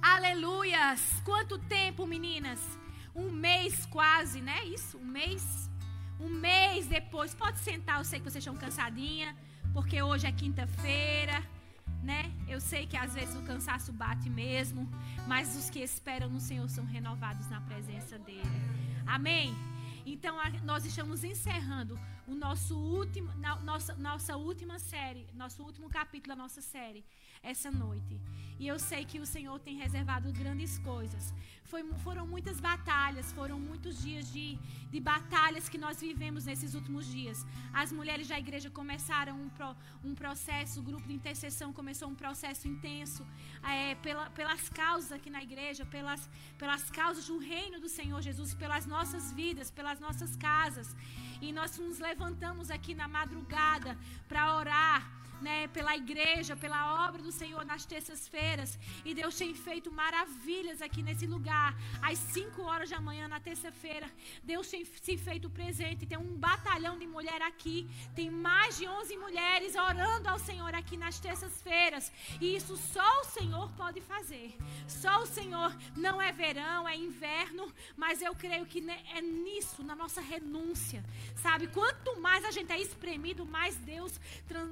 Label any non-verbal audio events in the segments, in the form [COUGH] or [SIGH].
Aleluias! Quanto tempo, meninas? Um mês quase, né? Isso, um mês. Um mês depois. Pode sentar, eu sei que vocês estão cansadinha, porque hoje é quinta-feira, né? Eu sei que às vezes o cansaço bate mesmo, mas os que esperam no Senhor são renovados na presença dele. Amém? Então nós estamos encerrando o nosso último, nossa, nossa última série, nosso último capítulo da nossa série essa noite. E eu sei que o Senhor tem reservado grandes coisas. Foi, foram muitas batalhas, foram muitos dias de, de batalhas que nós vivemos nesses últimos dias. As mulheres da igreja começaram um, pro, um processo, o grupo de intercessão começou um processo intenso é, pela, pelas causas aqui na igreja, pelas, pelas causas do reino do Senhor Jesus, pelas nossas vidas, pelas nossas casas. E nós nos levantamos aqui na madrugada para orar né, pela igreja, pela obra do Senhor nas terças-feiras. E Deus tem feito maravilhas aqui nesse lugar. Às 5 horas da manhã, na terça-feira, Deus tem se feito presente. Tem um batalhão de mulher aqui. Tem mais de 11 mulheres orando ao Senhor aqui nas terças-feiras. E isso só o Senhor pode fazer. Só o Senhor. Não é verão, é inverno. Mas eu creio que é nisso, na nossa renúncia. Sabe? Quanto mais a gente é espremido, mais Deus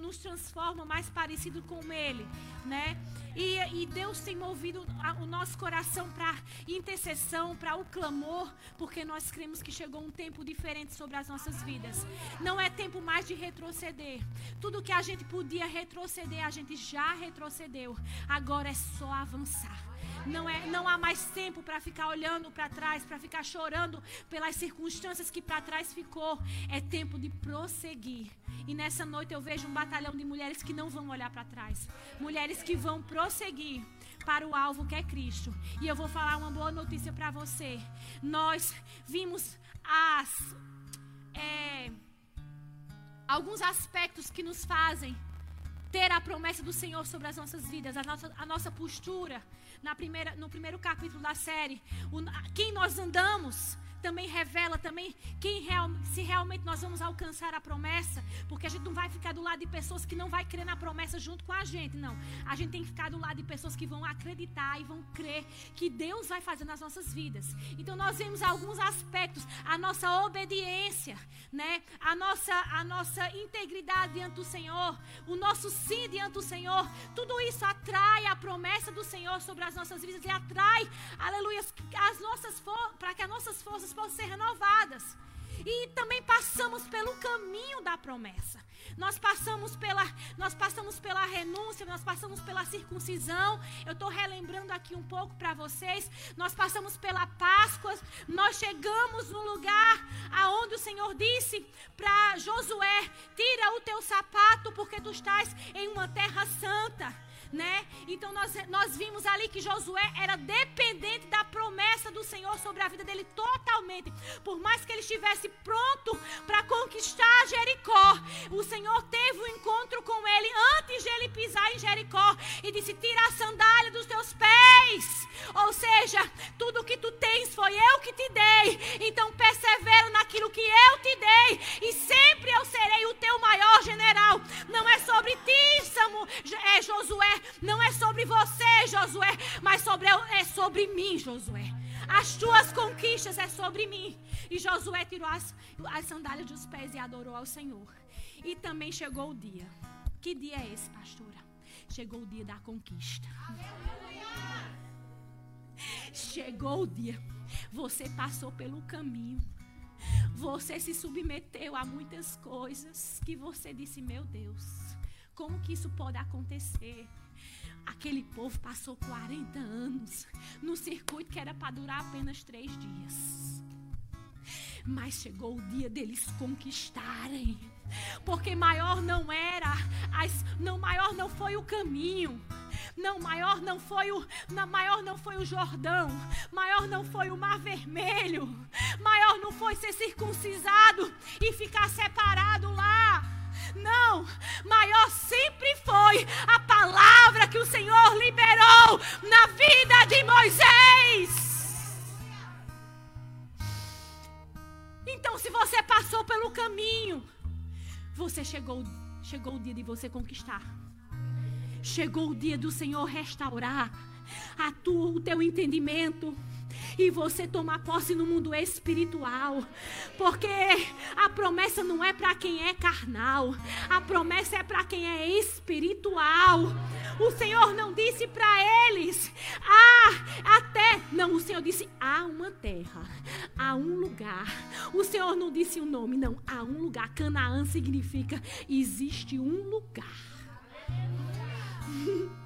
nos transforma forma mais parecido com Ele, né? E, e Deus tem movido o nosso coração para intercessão, para o clamor, porque nós cremos que chegou um tempo diferente sobre as nossas vidas. Não é tempo mais de retroceder. Tudo que a gente podia retroceder, a gente já retrocedeu. Agora é só avançar. Não, é, não há mais tempo para ficar olhando para trás, para ficar chorando pelas circunstâncias que para trás ficou. É tempo de prosseguir. E nessa noite eu vejo um batalhão de mulheres que não vão olhar para trás. Mulheres que vão prosseguir para o alvo que é Cristo. E eu vou falar uma boa notícia para você. Nós vimos as é, alguns aspectos que nos fazem ter a promessa do Senhor sobre as nossas vidas, a nossa, a nossa postura, na primeira, no primeiro capítulo da série, o, quem nós andamos, também revela também quem real, se realmente nós vamos alcançar a promessa, porque a gente não vai ficar do lado de pessoas que não vai crer na promessa junto com a gente, não. A gente tem que ficar do lado de pessoas que vão acreditar e vão crer que Deus vai fazer nas nossas vidas. Então nós vemos alguns aspectos, a nossa obediência, né? A nossa a nossa integridade diante do Senhor, o nosso sim diante do Senhor, tudo isso atrai a promessa do Senhor sobre as nossas vidas e atrai, aleluia, as nossas para que as nossas forças possam ser renovadas. E também passamos pelo caminho da promessa. Nós passamos pela, nós passamos pela renúncia, nós passamos pela circuncisão. Eu estou relembrando aqui um pouco para vocês. Nós passamos pela Páscoa. Nós chegamos no lugar aonde o Senhor disse para Josué: tira o teu sapato, porque tu estás em uma terra santa né? Então nós, nós vimos ali que Josué era dependente da promessa do Senhor sobre a vida dele totalmente. Por mais que ele estivesse pronto para conquistar Jericó, o Senhor teve um encontro com ele antes de ele pisar em Jericó e disse: Tira a sandália dos teus pés. Ou seja, tudo que tu tens foi eu que te dei. Então persevera naquilo que eu te dei e sempre eu serei o teu maior general. Não é sobre ti, Samu, é Josué, não é sobre você, Josué, mas sobre, é sobre mim, Josué. As tuas conquistas é sobre mim. E Josué tirou as, as sandálias dos pés e adorou ao Senhor. E também chegou o dia. Que dia é esse, pastora? Chegou o dia da conquista. Chegou o dia. Você passou pelo caminho. Você se submeteu a muitas coisas que você disse, meu Deus, como que isso pode acontecer? Aquele povo passou 40 anos no circuito que era para durar apenas três dias. Mas chegou o dia deles conquistarem. Porque maior não era, as, não maior não foi o caminho. Não, maior não foi o, não, maior não foi o Jordão, maior não foi o Mar Vermelho, maior não foi ser circuncisado e ficar separado lá. Não, maior sempre foi a palavra que o Senhor liberou na vida de Moisés. Então, se você passou pelo caminho, você chegou, chegou o dia de você conquistar. Chegou o dia do Senhor restaurar a tua, o teu entendimento e você tomar posse no mundo espiritual. Porque a promessa não é para quem é carnal, a promessa é para quem é espiritual. O Senhor não disse para eles, ah, até. Não, o Senhor disse, há uma terra, há um lugar. O Senhor não disse o nome, não, há um lugar. Canaã significa existe um lugar. [LAUGHS]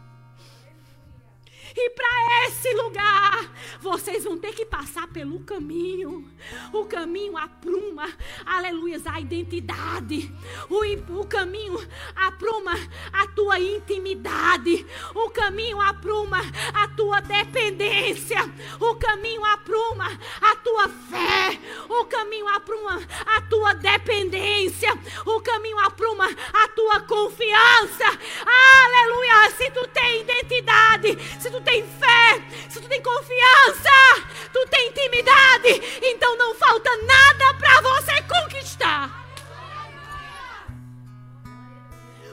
E para esse lugar, vocês vão ter que passar pelo caminho. O caminho apruma, aleluias, a identidade. O, o caminho apruma a tua intimidade. O caminho apruma a tua dependência. O caminho apruma a tua fé. O caminho apruma a tua dependência. O caminho apruma a tua confiança. Aleluia. Se tu tem identidade, se tu tem fé, se tu tem confiança, tu tem intimidade, então não falta nada para você conquistar.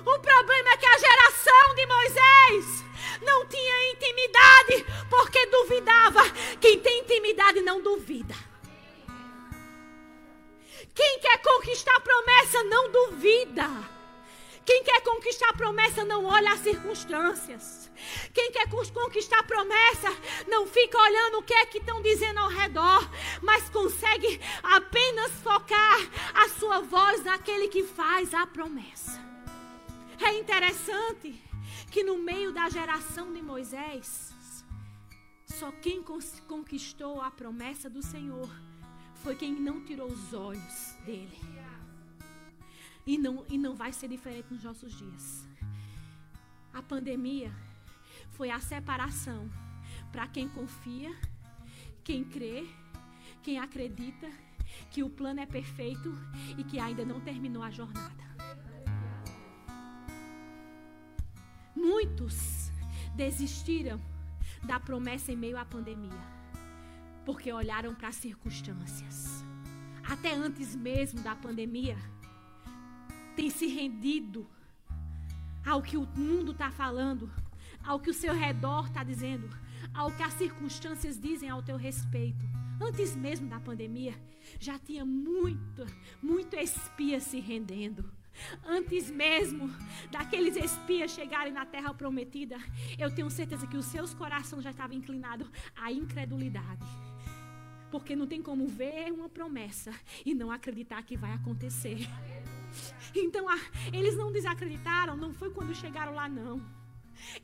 O problema é que a geração de Moisés não tinha intimidade porque duvidava. Quem tem intimidade não duvida. Quem quer conquistar a promessa não duvida. Quem quer conquistar a promessa não olha as circunstâncias. Quem quer conquistar a promessa não fica olhando o que é que estão dizendo ao redor, mas consegue apenas focar a sua voz naquele que faz a promessa. É interessante que no meio da geração de Moisés, só quem conquistou a promessa do Senhor foi quem não tirou os olhos dele. E não, e não vai ser diferente nos nossos dias. A pandemia foi a separação para quem confia, quem crê, quem acredita que o plano é perfeito e que ainda não terminou a jornada. Muitos desistiram da promessa em meio à pandemia, porque olharam para as circunstâncias. Até antes mesmo da pandemia, tem se rendido ao que o mundo está falando, ao que o seu redor está dizendo, ao que as circunstâncias dizem ao teu respeito. Antes mesmo da pandemia, já tinha muito, muito espia se rendendo. Antes mesmo daqueles espias chegarem na terra prometida, eu tenho certeza que os seus corações já estavam inclinados à incredulidade. Porque não tem como ver uma promessa e não acreditar que vai acontecer. Então, eles não desacreditaram, não foi quando chegaram lá, não.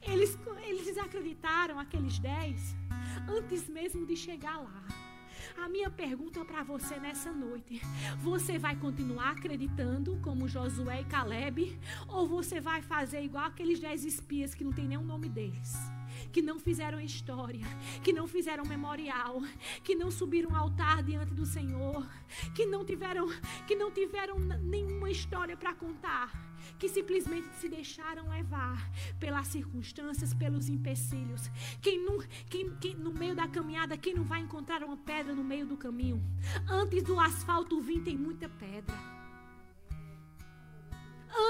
Eles, eles desacreditaram, aqueles dez, antes mesmo de chegar lá. A minha pergunta para você nessa noite: você vai continuar acreditando como Josué e Caleb? Ou você vai fazer igual aqueles dez espias que não tem o nome deles? que não fizeram história, que não fizeram memorial, que não subiram altar diante do Senhor, que não tiveram, que não tiveram nenhuma história para contar, que simplesmente se deixaram levar pelas circunstâncias, pelos empecilhos. Quem, não, quem, quem no meio da caminhada, quem não vai encontrar uma pedra no meio do caminho? Antes do asfalto vir tem muita pedra.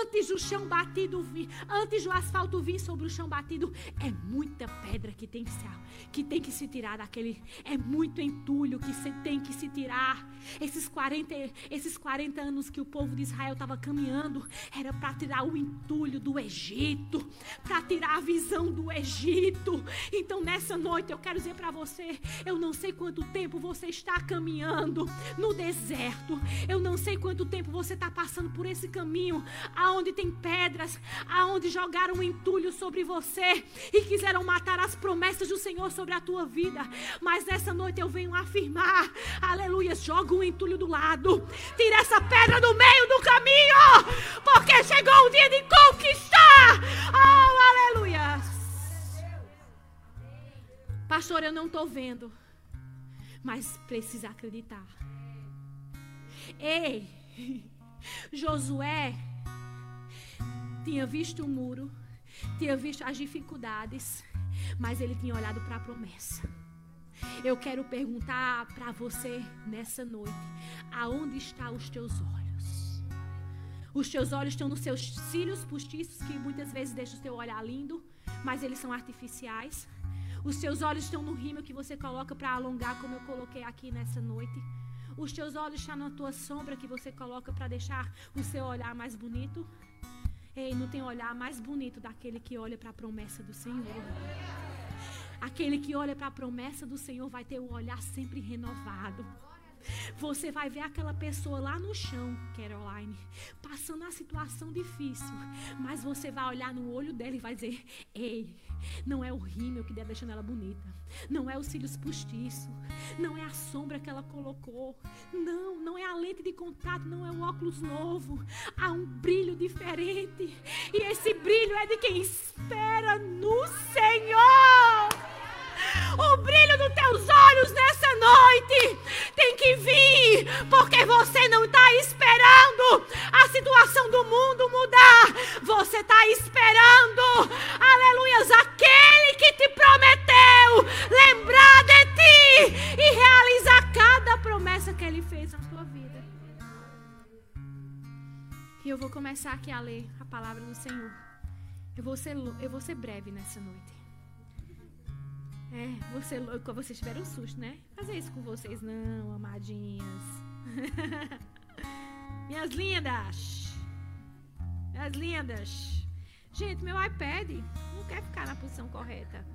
Antes do chão batido vir, antes do asfalto vir sobre o chão batido, é muita pedra que tem que se, que tem que se tirar daquele. É muito entulho que se, tem que se tirar. Esses 40, esses 40 anos que o povo de Israel estava caminhando, era para tirar o entulho do Egito, para tirar a visão do Egito. Então nessa noite eu quero dizer para você, eu não sei quanto tempo você está caminhando no deserto. Eu não sei quanto tempo você está passando por esse caminho aonde tem pedras, aonde jogaram um entulho sobre você e quiseram matar as promessas do Senhor sobre a tua vida. Mas nessa noite eu venho afirmar, aleluia, joga um entulho do lado, tira essa pedra do meio do caminho, porque chegou o dia de conquistar. Oh, aleluia. Pastor, eu não estou vendo, mas precisa acreditar. Ei, [LAUGHS] Josué tinha visto o muro, tinha visto as dificuldades, mas ele tinha olhado para a promessa. Eu quero perguntar para você nessa noite: aonde estão os teus olhos? Os teus olhos estão nos seus cílios postiços, que muitas vezes deixam o teu olhar lindo, mas eles são artificiais. Os seus olhos estão no rímel que você coloca para alongar, como eu coloquei aqui nessa noite. Os teus olhos estão na tua sombra que você coloca para deixar o seu olhar mais bonito. Ei, não tem olhar mais bonito daquele que olha para a promessa do Senhor. Aquele que olha para a promessa do Senhor vai ter o olhar sempre renovado. Você vai ver aquela pessoa lá no chão, Caroline, passando uma situação difícil, mas você vai olhar no olho dela e vai dizer: Ei, não é o rímel que deve deixando ela bonita, não é os cílios postiços, não é a sombra que ela colocou, não, não é a lente de contato, não é o óculos novo. Há um brilho diferente, e esse brilho é de quem espera no Senhor. O brilho dos teus olhos nessa noite tem que vir, porque você não está esperando a situação do mundo mudar. Você está esperando, aleluias, aquele que te prometeu lembrar de ti e realizar cada promessa que ele fez na tua vida. E eu vou começar aqui a ler a palavra do Senhor. Eu vou ser, eu vou ser breve nessa noite. É, você, vocês tiveram um susto, né? Fazer isso com vocês, não, amadinhas. [LAUGHS] Minhas lindas. Minhas lindas. Gente, meu iPad não quer ficar na posição correta.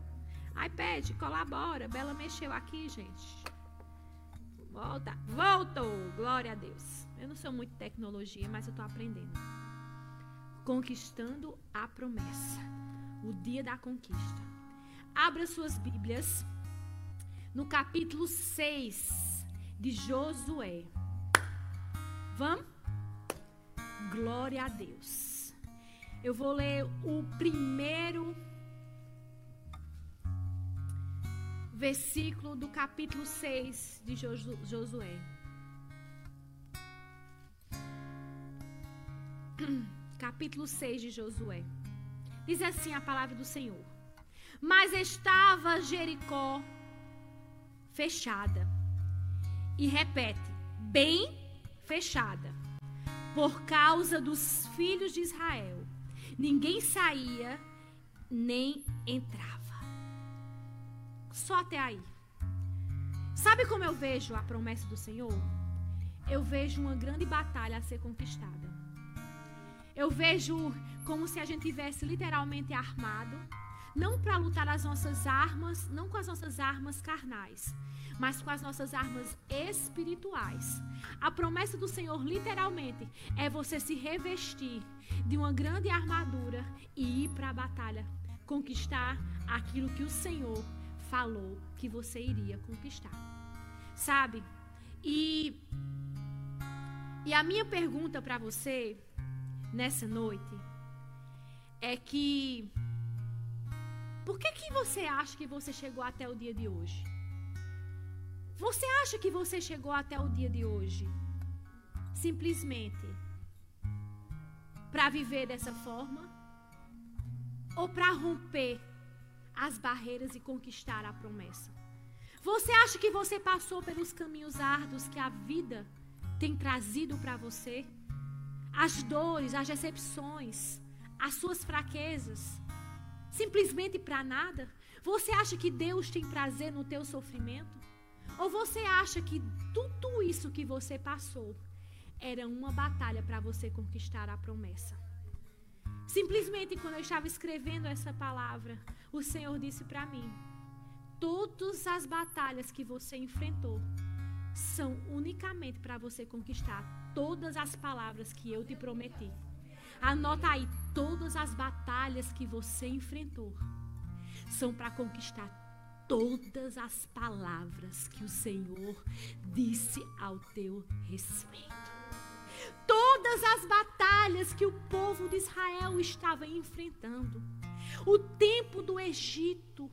iPad, colabora. Bela mexeu aqui, gente. Volta. Voltou. Glória a Deus. Eu não sou muito tecnologia, mas eu tô aprendendo. Conquistando a promessa. O dia da conquista. Abra suas Bíblias no capítulo 6 de Josué. Vamos? Glória a Deus. Eu vou ler o primeiro versículo do capítulo 6 de Josué. [CLEARS THROAT] Capítulo 6 de Josué. Diz assim a palavra do Senhor. Mas estava Jericó fechada. E repete, bem fechada. Por causa dos filhos de Israel. Ninguém saía nem entrava. Só até aí. Sabe como eu vejo a promessa do Senhor? Eu vejo uma grande batalha a ser conquistada. Eu vejo como se a gente tivesse literalmente armado não para lutar as nossas armas, não com as nossas armas carnais, mas com as nossas armas espirituais. A promessa do Senhor, literalmente, é você se revestir de uma grande armadura e ir para a batalha, conquistar aquilo que o Senhor falou que você iria conquistar. Sabe? E e a minha pergunta para você nessa noite é que por que, que você acha que você chegou até o dia de hoje? Você acha que você chegou até o dia de hoje simplesmente para viver dessa forma? Ou para romper as barreiras e conquistar a promessa? Você acha que você passou pelos caminhos árduos que a vida tem trazido para você? As dores, as decepções, as suas fraquezas, simplesmente para nada? Você acha que Deus tem prazer no teu sofrimento? Ou você acha que tudo isso que você passou era uma batalha para você conquistar a promessa? Simplesmente quando eu estava escrevendo essa palavra, o Senhor disse para mim: todas as batalhas que você enfrentou são unicamente para você conquistar todas as palavras que eu te prometi. Anota aí, todas as batalhas que você enfrentou são para conquistar todas as palavras que o Senhor disse ao teu respeito. Todas as batalhas que o povo de Israel estava enfrentando. O tempo do Egito,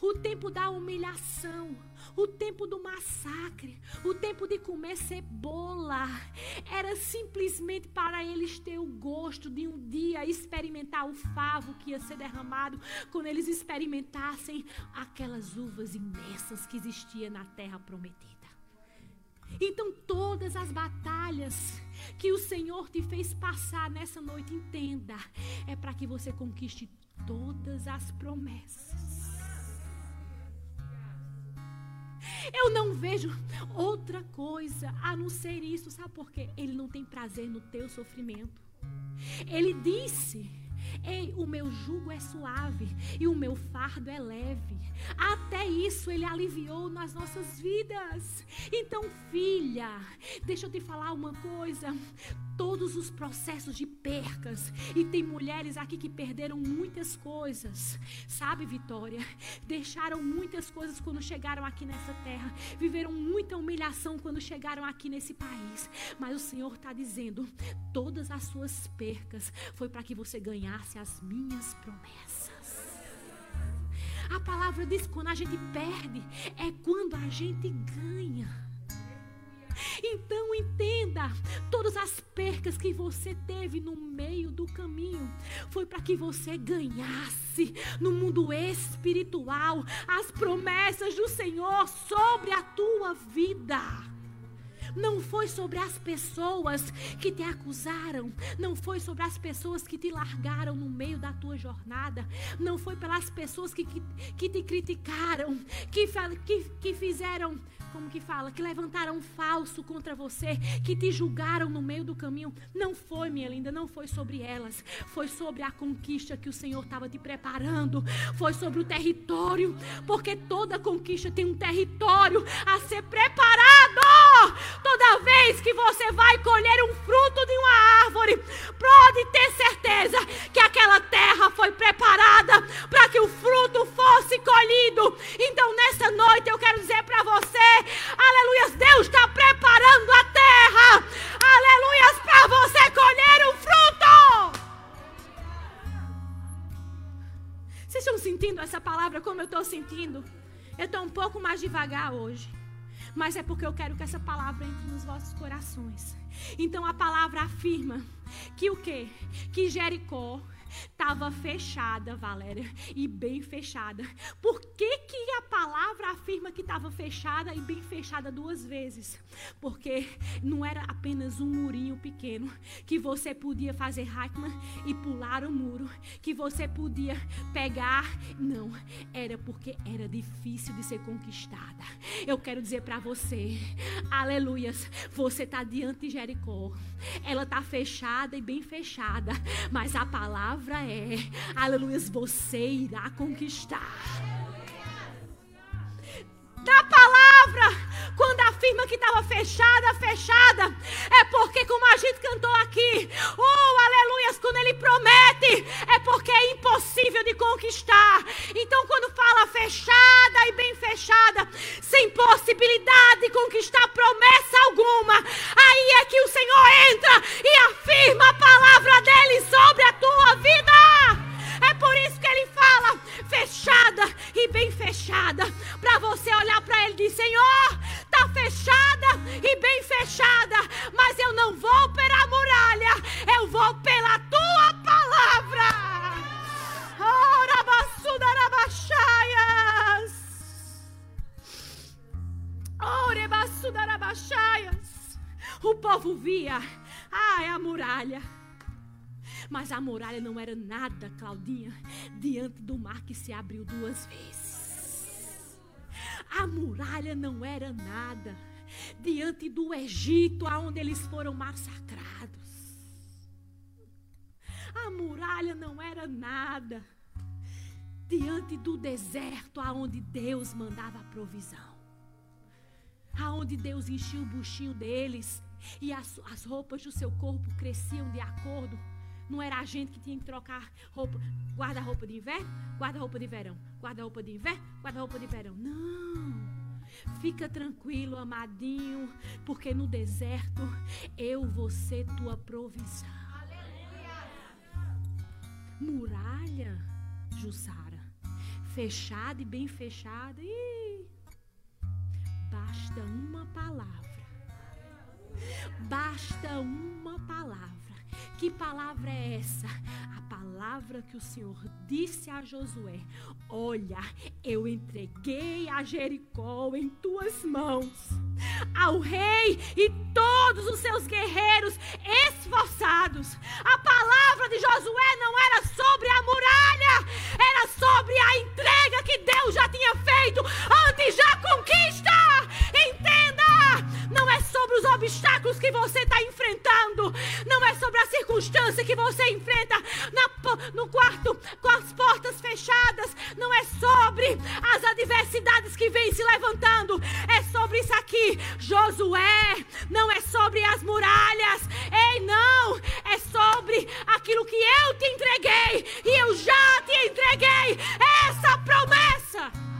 o tempo da humilhação, o tempo do massacre, o tempo de comer cebola, era simplesmente para eles ter o gosto de um dia experimentar o favo que ia ser derramado quando eles experimentassem aquelas uvas imensas que existia na terra prometida. Então, todas as batalhas que o Senhor te fez passar nessa noite, entenda, é para que você conquiste todas as promessas Eu não vejo outra coisa a não ser isso. Sabe por quê? Ele não tem prazer no teu sofrimento. Ele disse Ei, o meu jugo é suave e o meu fardo é leve. Até isso ele aliviou nas nossas vidas. Então, filha, deixa eu te falar uma coisa. Todos os processos de percas, e tem mulheres aqui que perderam muitas coisas, sabe, Vitória? Deixaram muitas coisas quando chegaram aqui nessa terra, viveram muita humilhação quando chegaram aqui nesse país. Mas o Senhor está dizendo: todas as suas percas foi para que você ganhasse as minhas promessas. A palavra diz quando a gente perde, é quando a gente ganha. Então entenda, todas as percas que você teve no meio do caminho foi para que você ganhasse no mundo espiritual as promessas do Senhor sobre a tua vida. Não foi sobre as pessoas que te acusaram. Não foi sobre as pessoas que te largaram no meio da tua jornada. Não foi pelas pessoas que, que, que te criticaram, que, que, que fizeram como que fala, que levantaram falso contra você, que te julgaram no meio do caminho. Não foi, minha linda, não foi sobre elas. Foi sobre a conquista que o Senhor estava te preparando. Foi sobre o território, porque toda conquista tem um território a ser preparado. Toda vez que você vai colher um fruto de uma árvore, pode ter certeza que aquela terra foi preparada para que o fruto fosse colhido. Então, nessa noite, eu quero dizer para você Aleluias, Deus está preparando a terra. Aleluias, para você colher o fruto. Vocês estão sentindo essa palavra como eu estou sentindo? Eu estou um pouco mais devagar hoje. Mas é porque eu quero que essa palavra entre nos vossos corações. Então a palavra afirma que o quê? Que Jericó Estava fechada, Valéria, e bem fechada. Por que, que a palavra afirma que estava fechada e bem fechada duas vezes? Porque não era apenas um murinho pequeno que você podia fazer hackman e pular o muro, que você podia pegar. Não, era porque era difícil de ser conquistada. Eu quero dizer para você, aleluias, você está diante de Jericó. Ela está fechada e bem fechada, mas a palavra palavra é: aleluia, você irá conquistar. Da palavra, quando afirma que estava fechada, fechada, é porque, como a gente cantou aqui, oh, aleluias, quando ele promete, é porque é impossível de conquistar. Então, quando fala fechada e bem fechada, sem possibilidade de conquistar promessa alguma, aí é que o Senhor entra e afirma a palavra dele sobre a tua vida. É por isso que ele fala fechada e bem fechada, para você olhar para ele e dizer: Senhor, está fechada e bem fechada, mas eu não vou pela muralha, eu vou pela tua palavra. Ora, O povo via, ah, é a muralha. Mas a muralha não era nada, Claudinha, diante do mar que se abriu duas vezes. A muralha não era nada diante do Egito, aonde eles foram massacrados. A muralha não era nada diante do deserto, aonde Deus mandava a provisão aonde Deus enchia o buchinho deles e as, as roupas do seu corpo cresciam de acordo. Não era a gente que tinha que trocar roupa, guarda-roupa de inverno, guarda-roupa de verão, guarda-roupa de inverno, guarda-roupa de verão. Não. Fica tranquilo, amadinho, porque no deserto eu vou ser tua provisão. Muralha, Jussara, fechada e bem fechada. Ih, basta uma palavra. Basta uma palavra. Que palavra é essa? A palavra que o Senhor disse a Josué: Olha, eu entreguei a Jericó em tuas mãos, ao rei e todos os seus guerreiros esforçados. A palavra de Josué não era sobre a muralha, era sobre a entrega que Deus já tinha feito antes da conquista. Não é sobre os obstáculos que você está enfrentando. Não é sobre a circunstância que você enfrenta na, no quarto com as portas fechadas. Não é sobre as adversidades que vêm se levantando. É sobre isso aqui. Josué, não é sobre as muralhas. Ei, não. É sobre aquilo que eu te entreguei. E eu já te entreguei essa promessa.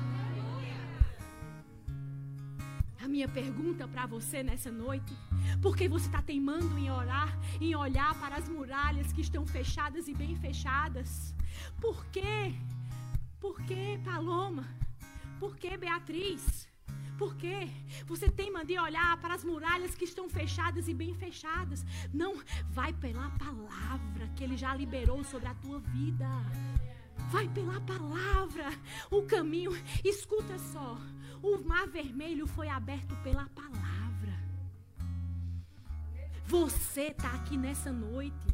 Minha pergunta para você nessa noite, porque você está teimando em orar, em olhar para as muralhas que estão fechadas e bem fechadas? Por quê? Por quê, Paloma? Por quê, Beatriz? Por quê? Você teima de olhar para as muralhas que estão fechadas e bem fechadas. Não, vai pela palavra que ele já liberou sobre a tua vida. Vai pela palavra. O caminho, escuta só. O mar vermelho foi aberto pela palavra. Você está aqui nessa noite.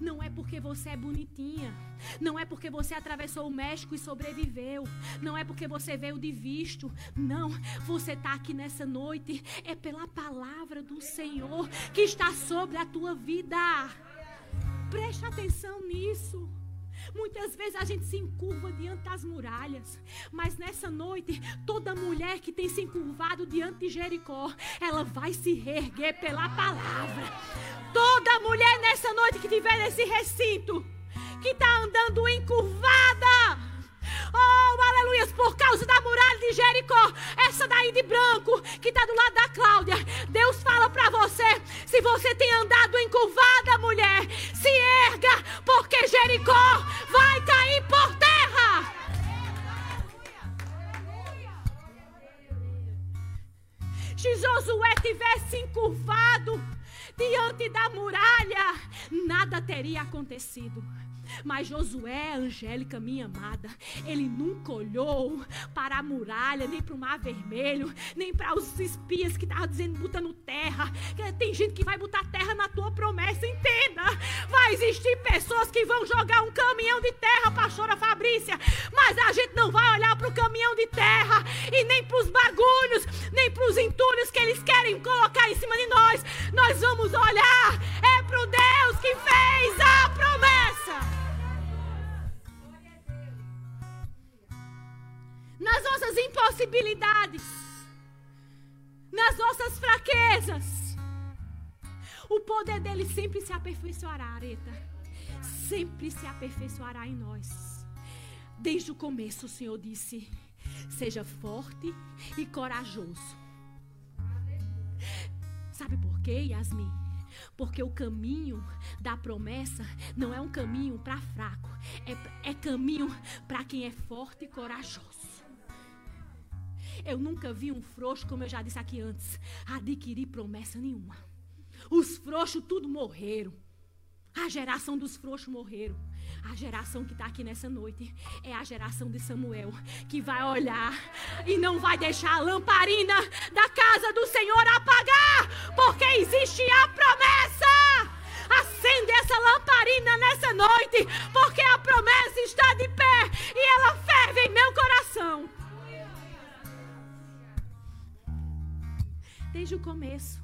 Não é porque você é bonitinha. Não é porque você atravessou o México e sobreviveu. Não é porque você veio de visto. Não. Você está aqui nessa noite. É pela palavra do Senhor que está sobre a tua vida. Preste atenção nisso. Muitas vezes a gente se encurva diante das muralhas, mas nessa noite, toda mulher que tem se encurvado diante de Jericó, ela vai se reerguer pela palavra. Toda mulher nessa noite que tiver nesse recinto, que está andando encurvada, Oh, aleluias, por causa da muralha de Jericó. Essa daí de branco, que está do lado da Cláudia. Deus fala para você: se você tem andado encurvada, mulher, se erga, porque Jericó vai cair por terra. Se Josué tivesse encurvado diante da muralha, nada teria acontecido. Mas Josué, Angélica, minha amada, ele nunca olhou para a muralha, nem para o mar vermelho, nem para os espias que estavam dizendo botando terra. Tem gente que vai botar terra na tua promessa, entenda. Vai existir pessoas que vão jogar um caminhão de terra, pastora Fabrícia, mas a gente não vai olhar para o caminhão de terra e nem para os bagulhos, nem para os entulhos que eles querem colocar em cima de nós. Nós vamos olhar é para o Deus que fez a promessa. Nossas impossibilidades, nas nossas fraquezas. O poder dele sempre se aperfeiçoará, Areta. Sempre se aperfeiçoará em nós. Desde o começo, o Senhor disse: seja forte e corajoso. Sabe por quê, Yasmin? Porque o caminho da promessa não é um caminho para fraco, é, é caminho para quem é forte e corajoso. Eu nunca vi um frouxo, como eu já disse aqui antes, adquirir promessa nenhuma. Os frouxos tudo morreram. A geração dos frouxos morreram. A geração que está aqui nessa noite é a geração de Samuel, que vai olhar e não vai deixar a lamparina da casa do Senhor apagar, porque existe a promessa. Acende essa lamparina nessa noite, porque a promessa está de pé e ela ferve em meu coração. Desde o começo,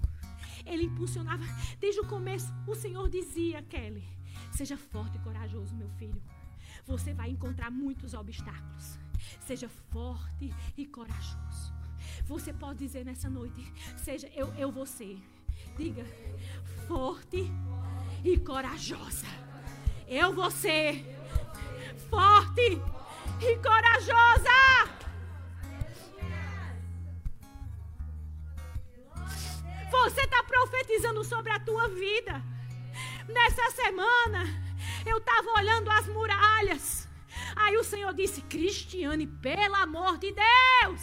ele impulsionava. Desde o começo, o Senhor dizia, Kelly: Seja forte e corajoso, meu filho. Você vai encontrar muitos obstáculos. Seja forte e corajoso. Você pode dizer nessa noite: Seja eu, eu ser. Diga: Forte e corajosa. Eu ser forte e corajosa. Você está profetizando sobre a tua vida. Nessa semana, eu estava olhando as muralhas. Aí o Senhor disse: Cristiane, pelo amor de Deus,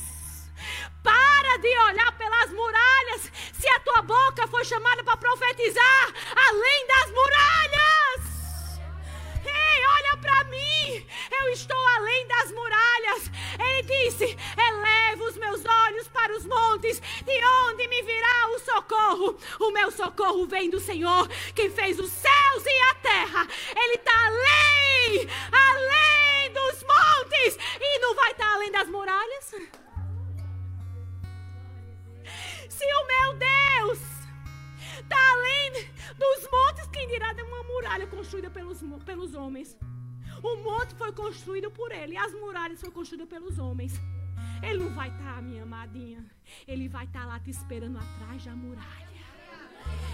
para de olhar pelas muralhas. Se a tua boca foi chamada para profetizar além das muralhas. Ei, olha para mim. Eu estou além das muralhas. Ele disse: Eleva os meus olhos para os montes. De onde me virá socorro? O meu socorro vem do Senhor, que fez os céus e a terra. Ele está além, além dos montes. E não vai estar além das muralhas? Se o meu Deus está além dos montes, quem dirá de uma muralha construída pelos O monte foi construído por ele as muralhas foram construídas pelos homens. Ele não vai estar, tá, minha amadinha. Ele vai estar tá lá te esperando atrás da muralha.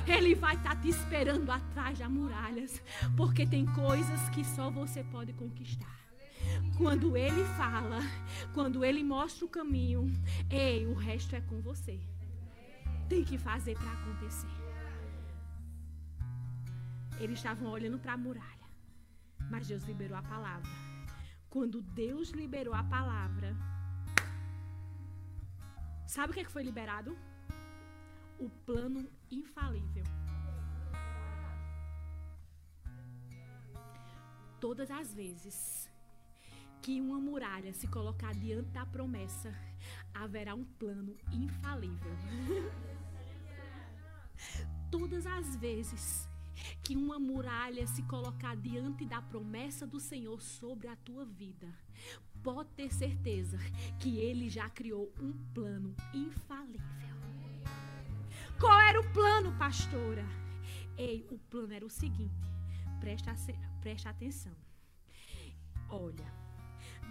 Ele vai estar tá te esperando atrás das muralhas. Porque tem coisas que só você pode conquistar. Quando ele fala, quando ele mostra o caminho, ei, o resto é com você. Tem que fazer para acontecer. Eles estavam olhando para a muralha, mas Deus liberou a palavra. Quando Deus liberou a palavra, sabe o que, é que foi liberado? O plano infalível. Todas as vezes que uma muralha se colocar diante da promessa, haverá um plano infalível. Todas as vezes que uma muralha se colocar diante da promessa do Senhor sobre a tua vida, pode ter certeza que ele já criou um plano infalível. Qual era o plano, pastora? Ei, o plano era o seguinte: presta, presta atenção. Olha,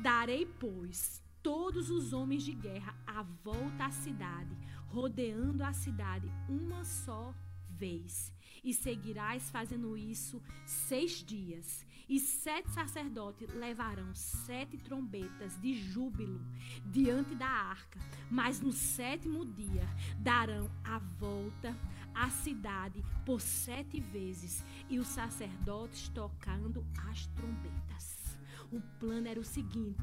Darei, pois, todos os homens de guerra à volta à cidade, rodeando a cidade uma só vez. E seguirás fazendo isso seis dias. E sete sacerdotes levarão sete trombetas de júbilo diante da arca. Mas no sétimo dia darão a volta à cidade por sete vezes. E os sacerdotes tocando as trombetas. O plano era o seguinte: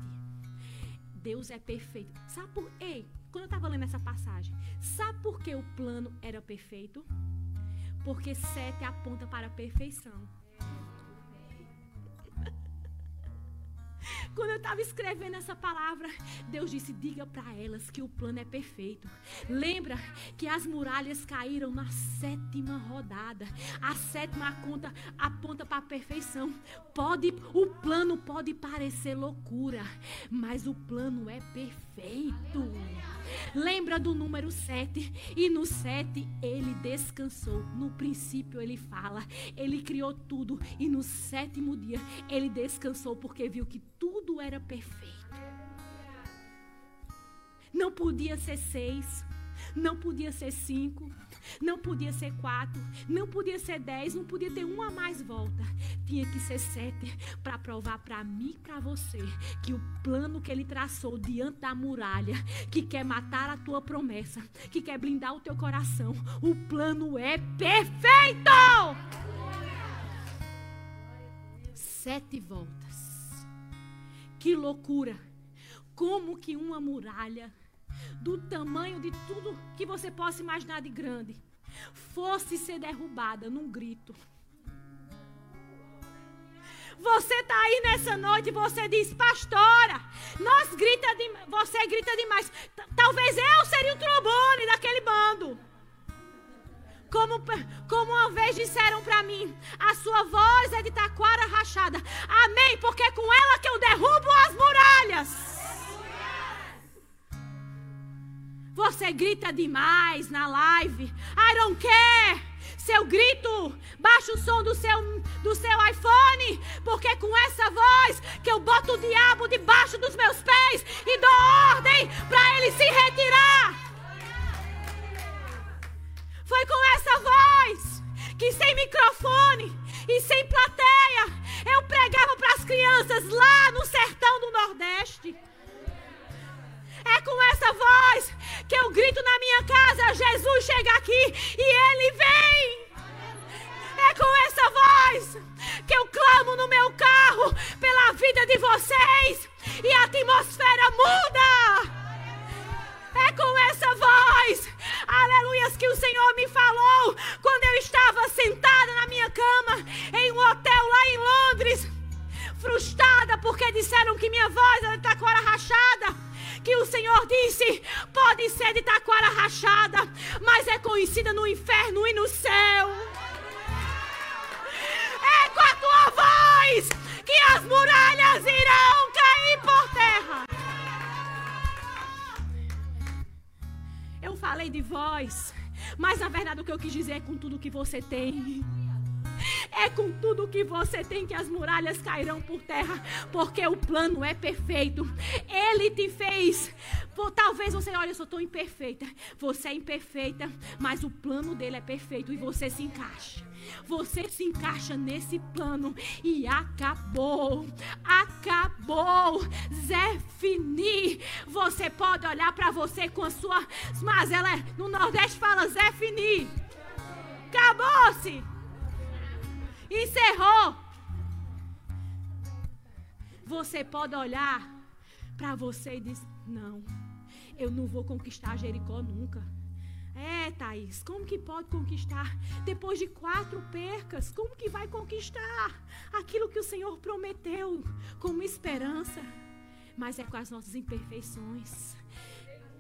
Deus é perfeito. Sabe por. Ei, quando eu estava lendo essa passagem, sabe por que o plano era perfeito? Porque sete aponta para a perfeição. Quando eu estava escrevendo essa palavra, Deus disse: diga para elas que o plano é perfeito. Lembra que as muralhas caíram na sétima rodada. A sétima conta aponta para a perfeição. Pode, o plano pode parecer loucura, mas o plano é perfeito. Lembra do número 7? E no 7 ele descansou. No princípio ele fala, ele criou tudo e no sétimo dia ele descansou porque viu que tudo era perfeito. Não podia ser seis, não podia ser cinco, não podia ser quatro, não podia ser dez, não podia ter uma mais volta. Tinha que ser sete para provar para mim e para você que o plano que ele traçou diante da muralha, que quer matar a tua promessa, que quer blindar o teu coração, o plano é perfeito. Sete voltas. Que loucura! Como que uma muralha do tamanho de tudo que você possa imaginar de grande fosse ser derrubada num grito. Você está aí nessa noite e você diz, pastora, nós grita de, você grita demais. T Talvez eu seria o trombone daquele bando. Como, como uma vez disseram para mim, a sua voz é de taquara rachada. Amém, porque é com ela que eu derrubo as muralhas. Você grita demais na live. I don't care. Seu grito, baixa o som do seu, do seu iPhone, porque é com essa voz que eu boto o diabo debaixo dos meus pés e dou ordem para ele se retirar. Foi com essa voz que sem microfone e sem plateia eu pregava para as crianças lá no sertão do Nordeste. É com essa voz que eu grito na minha casa: Jesus chega aqui e ele vem. É com essa voz que eu clamo no meu carro pela vida de vocês e a atmosfera muda. É com essa voz, aleluias, que o Senhor me falou quando eu estava sentada na minha cama em um hotel lá em Londres, frustrada porque disseram que minha voz era taquara rachada que o Senhor disse: pode ser de taquara rachada, mas é conhecida no inferno e no céu. É com a tua voz que as muralhas irão cair por terra. Falei de voz, mas na verdade o que eu quis dizer é com tudo que você tem. É com tudo que você tem que as muralhas cairão por terra, porque o plano é perfeito. Ele te fez. Talvez você, olha, eu sou tão imperfeita. Você é imperfeita, mas o plano dele é perfeito e você se encaixa. Você se encaixa nesse plano e acabou. Acabou. Zé Fini. Você pode olhar para você com a sua ela No Nordeste fala Zé Fini. Acabou-se. Encerrou. Você pode olhar para você e dizer: Não, eu não vou conquistar Jericó nunca. É, Thaís, como que pode conquistar? Depois de quatro percas, como que vai conquistar aquilo que o Senhor prometeu como esperança? Mas é com as nossas imperfeições.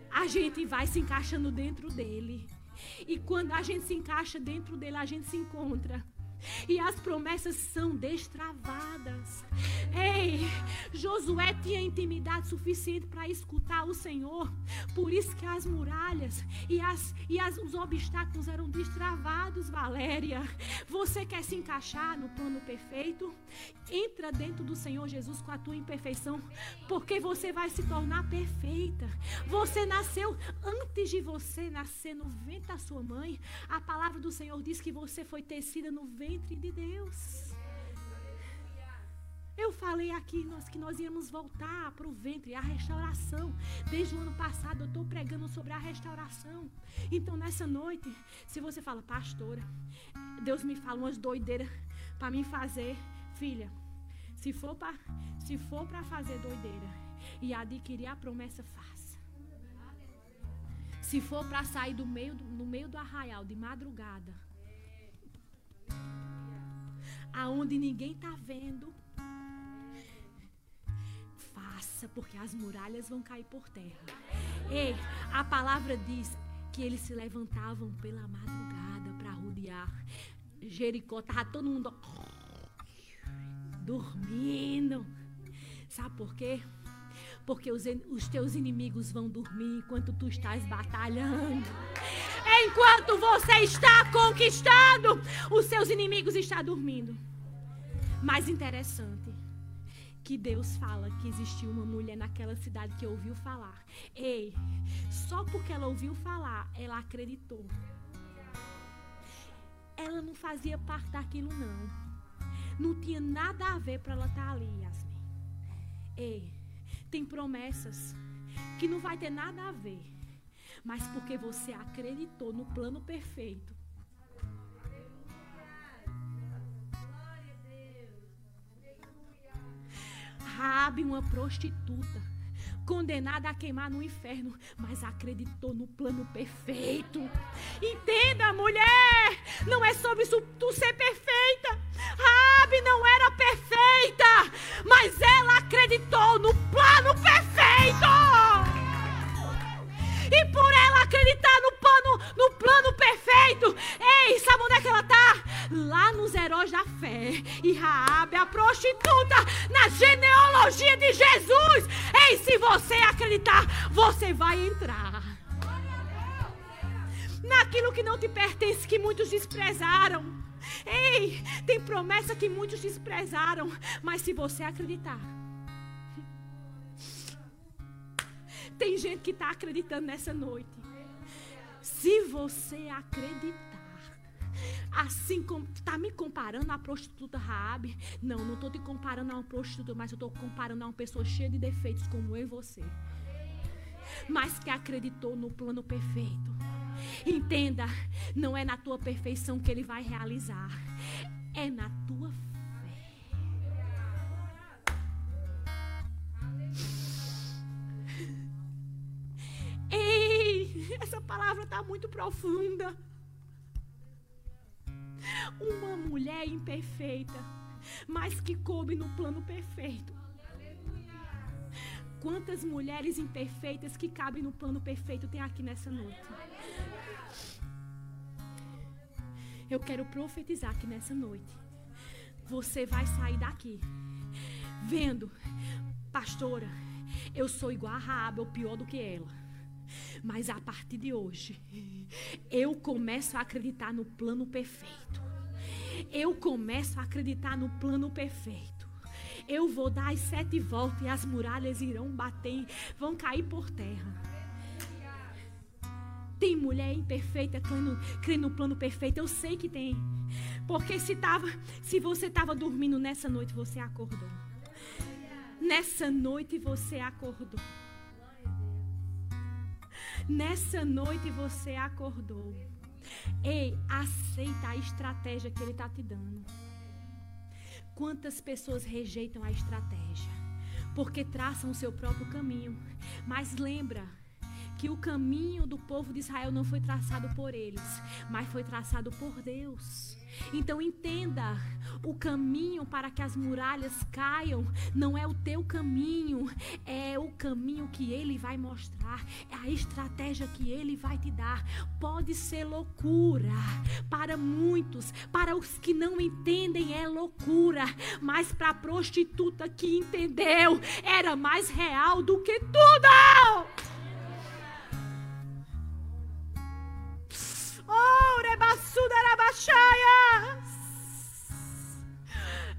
A gente vai se encaixando dentro dele. E quando a gente se encaixa dentro dele, a gente se encontra. E as promessas são destravadas. Ei, Josué tinha intimidade suficiente para escutar o Senhor. Por isso que as muralhas e, as, e as, os obstáculos eram destravados, Valéria. Você quer se encaixar no plano perfeito? Entra dentro do Senhor Jesus com a tua imperfeição, porque você vai se tornar perfeita. Você nasceu antes de você nascer no ventre da sua mãe. A palavra do Senhor diz que você foi tecida no ventre ventre de Deus. Eu falei aqui nós, que nós íamos voltar para o ventre, a restauração. Desde o ano passado eu estou pregando sobre a restauração. Então nessa noite, se você fala, pastora, Deus me fala umas doideiras para mim fazer, filha, se for para se for para fazer doideira e adquirir a promessa, faça. Se for para sair do meio no meio do arraial de madrugada, aonde ninguém está vendo. Faça, porque as muralhas vão cair por terra. Ei, a palavra diz que eles se levantavam pela madrugada para rodear. Jericó estava todo mundo dormindo. Sabe por quê? Porque os, os teus inimigos vão dormir enquanto tu estás batalhando. Enquanto você está conquistando, os seus inimigos estão dormindo. Mais interessante que Deus fala que existiu uma mulher naquela cidade que ouviu falar. Ei, só porque ela ouviu falar, ela acreditou. Ela não fazia parte daquilo, não. Não tinha nada a ver para ela estar tá ali, Yasmin. Ei, tem promessas que não vai ter nada a ver. Mas porque você acreditou no plano perfeito, Rabi, uma prostituta, condenada a queimar no inferno, mas acreditou no plano perfeito. Entenda, mulher, não é sobre tu ser perfeita. Rabi não era perfeita, mas ela acreditou no plano perfeito. E por ela acreditar no plano, no plano perfeito, ei, sabe onde é que ela está? Lá nos heróis da fé. E Raabe, a prostituta, na genealogia de Jesus. Ei, se você acreditar, você vai entrar. Naquilo que não te pertence, que muitos desprezaram. Ei, tem promessa que muitos desprezaram, mas se você acreditar, Tem gente que está acreditando nessa noite. Se você acreditar, assim como está me comparando à prostituta Raabe, não, não estou te comparando a uma prostituta, mas eu estou comparando a uma pessoa cheia de defeitos como eu e você, mas que acreditou no plano perfeito. Entenda, não é na tua perfeição que ele vai realizar, é na tua fé. [LAUGHS] Essa palavra está muito profunda. Uma mulher imperfeita, mas que coube no plano perfeito. Quantas mulheres imperfeitas que cabem no plano perfeito tem aqui nessa noite? Eu quero profetizar que nessa noite você vai sair daqui vendo, pastora, eu sou igual a Raab, ou pior do que ela. Mas a partir de hoje, eu começo a acreditar no plano perfeito. eu começo a acreditar no plano perfeito. Eu vou dar as sete voltas e as muralhas irão bater, vão cair por terra. Tem mulher imperfeita crendo, crendo no plano perfeito. Eu sei que tem. Porque se, tava, se você estava dormindo nessa noite, você acordou. Nessa noite você acordou. Nessa noite você acordou. Ei, aceita a estratégia que ele está te dando. Quantas pessoas rejeitam a estratégia? Porque traçam o seu próprio caminho. Mas lembra, que o caminho do povo de Israel não foi traçado por eles, mas foi traçado por Deus. Então entenda, o caminho para que as muralhas caiam não é o teu caminho, é o caminho que ele vai mostrar, é a estratégia que ele vai te dar. Pode ser loucura para muitos, para os que não entendem é loucura, mas para a prostituta que entendeu, era mais real do que tudo.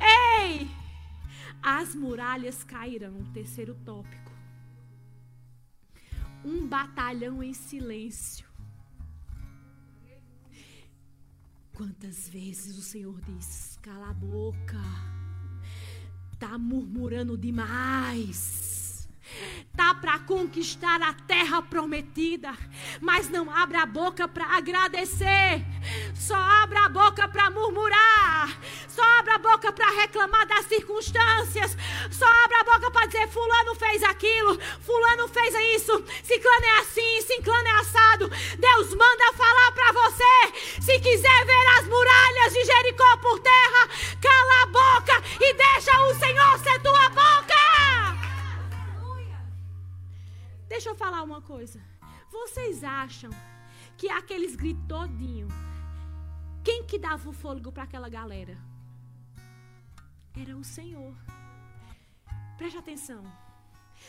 Ei! As muralhas cairão. Terceiro tópico. Um batalhão em silêncio. Quantas vezes o Senhor diz: cala a boca, tá murmurando demais tá para conquistar a terra prometida, mas não abra a boca para agradecer, só abra a boca para murmurar, só abra a boca para reclamar das circunstâncias, só abra a boca para dizer fulano fez aquilo, fulano fez isso, ciclano é assim, ciclano é assado. Deus manda falar para você, se quiser ver as muralhas de Jericó por terra, uma coisa. Vocês acham que aqueles gritos todinho, quem que dava o fôlego para aquela galera? Era o Senhor. Preste atenção.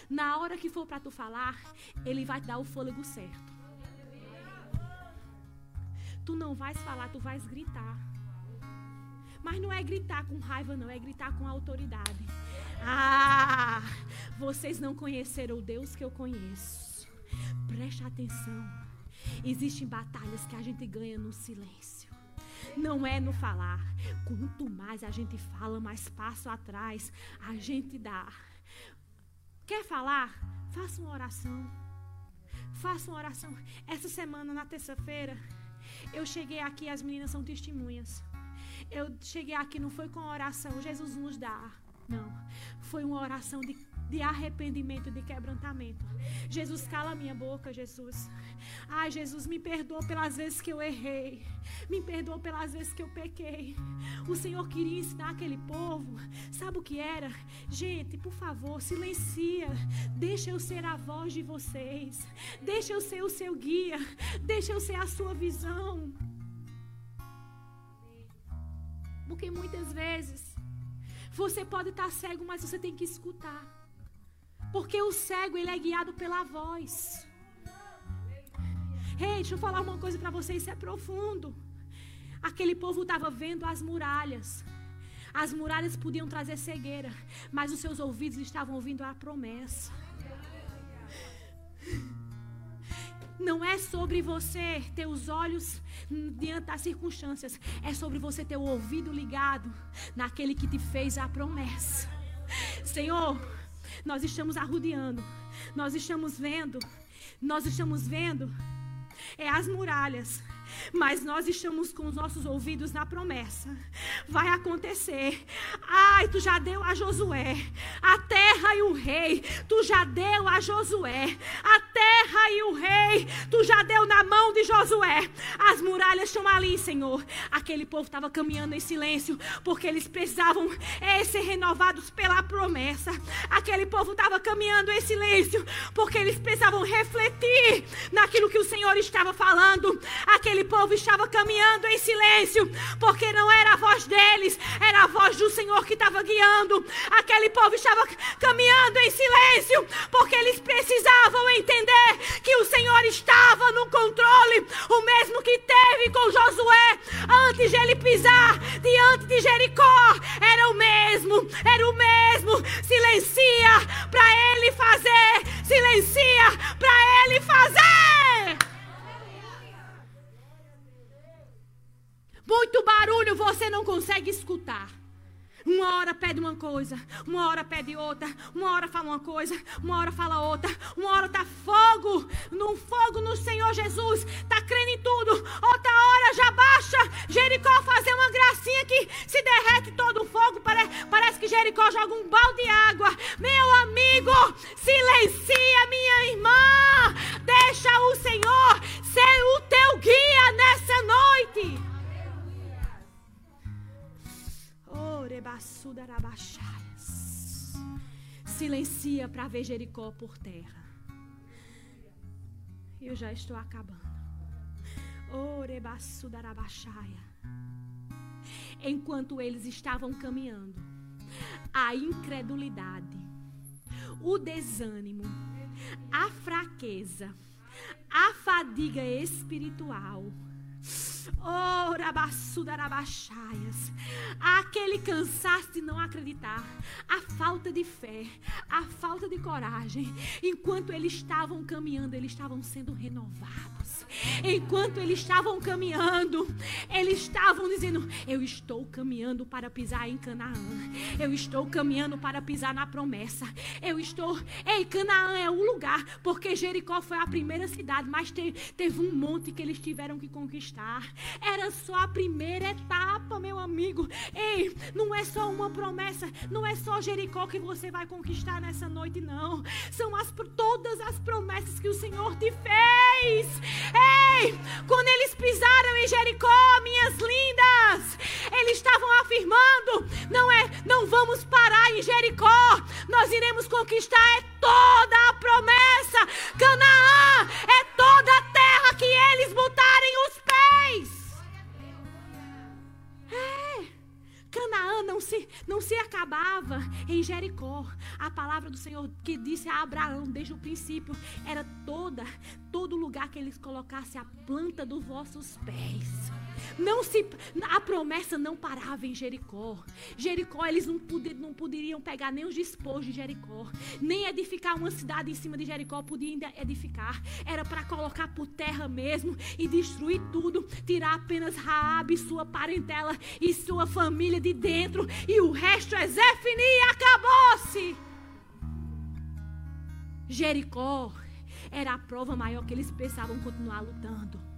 Na hora que for para tu falar, ele vai te dar o fôlego certo. Tu não vais falar, tu vais gritar. Mas não é gritar com raiva, não, é gritar com autoridade. Ah, vocês não conheceram o Deus que eu conheço. Preste atenção. Existem batalhas que a gente ganha no silêncio. Não é no falar. Quanto mais a gente fala, mais passo atrás a gente dá. Quer falar? Faça uma oração. Faça uma oração. Essa semana, na terça-feira, eu cheguei aqui, as meninas são testemunhas. Eu cheguei aqui, não foi com oração, Jesus nos dá. Não. Foi uma oração de, de arrependimento, de quebrantamento. Jesus, cala a minha boca, Jesus. Ai, Jesus, me perdoa pelas vezes que eu errei. Me perdoa pelas vezes que eu pequei. O Senhor queria ensinar aquele povo. Sabe o que era? Gente, por favor, silencia. Deixa eu ser a voz de vocês. Deixa eu ser o seu guia. Deixa eu ser a sua visão. Porque muitas vezes você pode estar cego, mas você tem que escutar. Porque o cego, ele é guiado pela voz. Ei, deixa eu falar uma coisa para vocês, isso é profundo. Aquele povo estava vendo as muralhas. As muralhas podiam trazer cegueira, mas os seus ouvidos estavam ouvindo a promessa. Não é sobre você ter os olhos diante das circunstâncias. É sobre você ter o ouvido ligado naquele que te fez a promessa. Senhor, nós estamos arrudeando. Nós estamos vendo. Nós estamos vendo. É as muralhas mas nós estamos com os nossos ouvidos na promessa. Vai acontecer. Ai, tu já deu a Josué a terra e o rei. Tu já deu a Josué a terra e o rei. Tu já deu na mão de Josué. As muralhas estão ali, Senhor. Aquele povo estava caminhando em silêncio porque eles precisavam é, ser renovados pela promessa. Aquele povo estava caminhando em silêncio porque eles precisavam refletir naquilo que o Senhor estava falando. Aquele povo povo estava caminhando em silêncio, porque não era a voz deles, era a voz do Senhor que estava guiando. Aquele povo estava caminhando em silêncio, porque eles precisavam entender que o Senhor estava no controle, o mesmo que teve com Josué antes de ele pisar diante de Jericó. Era o mesmo, era o mesmo. Silencia para ele fazer, silencia para ele fazer. Muito barulho você não consegue escutar. Uma hora pede uma coisa, uma hora pede outra, uma hora fala uma coisa, uma hora fala outra, uma hora tá fogo, num fogo no Senhor Jesus, tá crendo em tudo, outra hora já baixa, Jericó fazer uma gracinha que se derrete todo o fogo, parece, parece que Jericó joga um balde de água. Meu amigo, silencia minha irmã, deixa o Senhor ser o teu guia nessa noite. Silencia para ver Jericó por terra. Eu já estou acabando. Enquanto eles estavam caminhando, a incredulidade, o desânimo, a fraqueza, a fadiga espiritual, Aquele cansaço de não acreditar, a falta de fé, a falta de coragem. Enquanto eles estavam caminhando, eles estavam sendo renovados. Enquanto eles estavam caminhando, eles estavam dizendo: Eu estou caminhando para pisar em Canaã. Eu estou caminhando para pisar na promessa. Eu estou. Ei, Canaã é o lugar, porque Jericó foi a primeira cidade, mas teve um monte que eles tiveram que conquistar. Era só a primeira etapa, meu amigo. Ei, não é só uma promessa, não é só Jericó que você vai conquistar nessa noite, não. São as, todas as promessas que o Senhor te fez. Ei, quando eles pisaram em Jericó, minhas lindas, eles estavam afirmando: não é, não vamos parar em Jericó. Nós iremos conquistar é toda a promessa. Canaã é toda a que eles botarem os pés. É. Canaã não se, não se acabava em Jericó. A palavra do Senhor que disse a Abraão desde o princípio era toda, todo lugar que eles colocassem a planta dos vossos pés. Não se, a promessa não parava em Jericó. Jericó, eles não, puder, não poderiam pegar nem os despojos de Jericó, nem edificar uma cidade em cima de Jericó podiam edificar. Era para colocar por terra mesmo e destruir tudo, tirar apenas Raabe, sua parentela e sua família de dentro, e o resto é Zefini e acabou-se. Jericó era a prova maior que eles pensavam continuar lutando.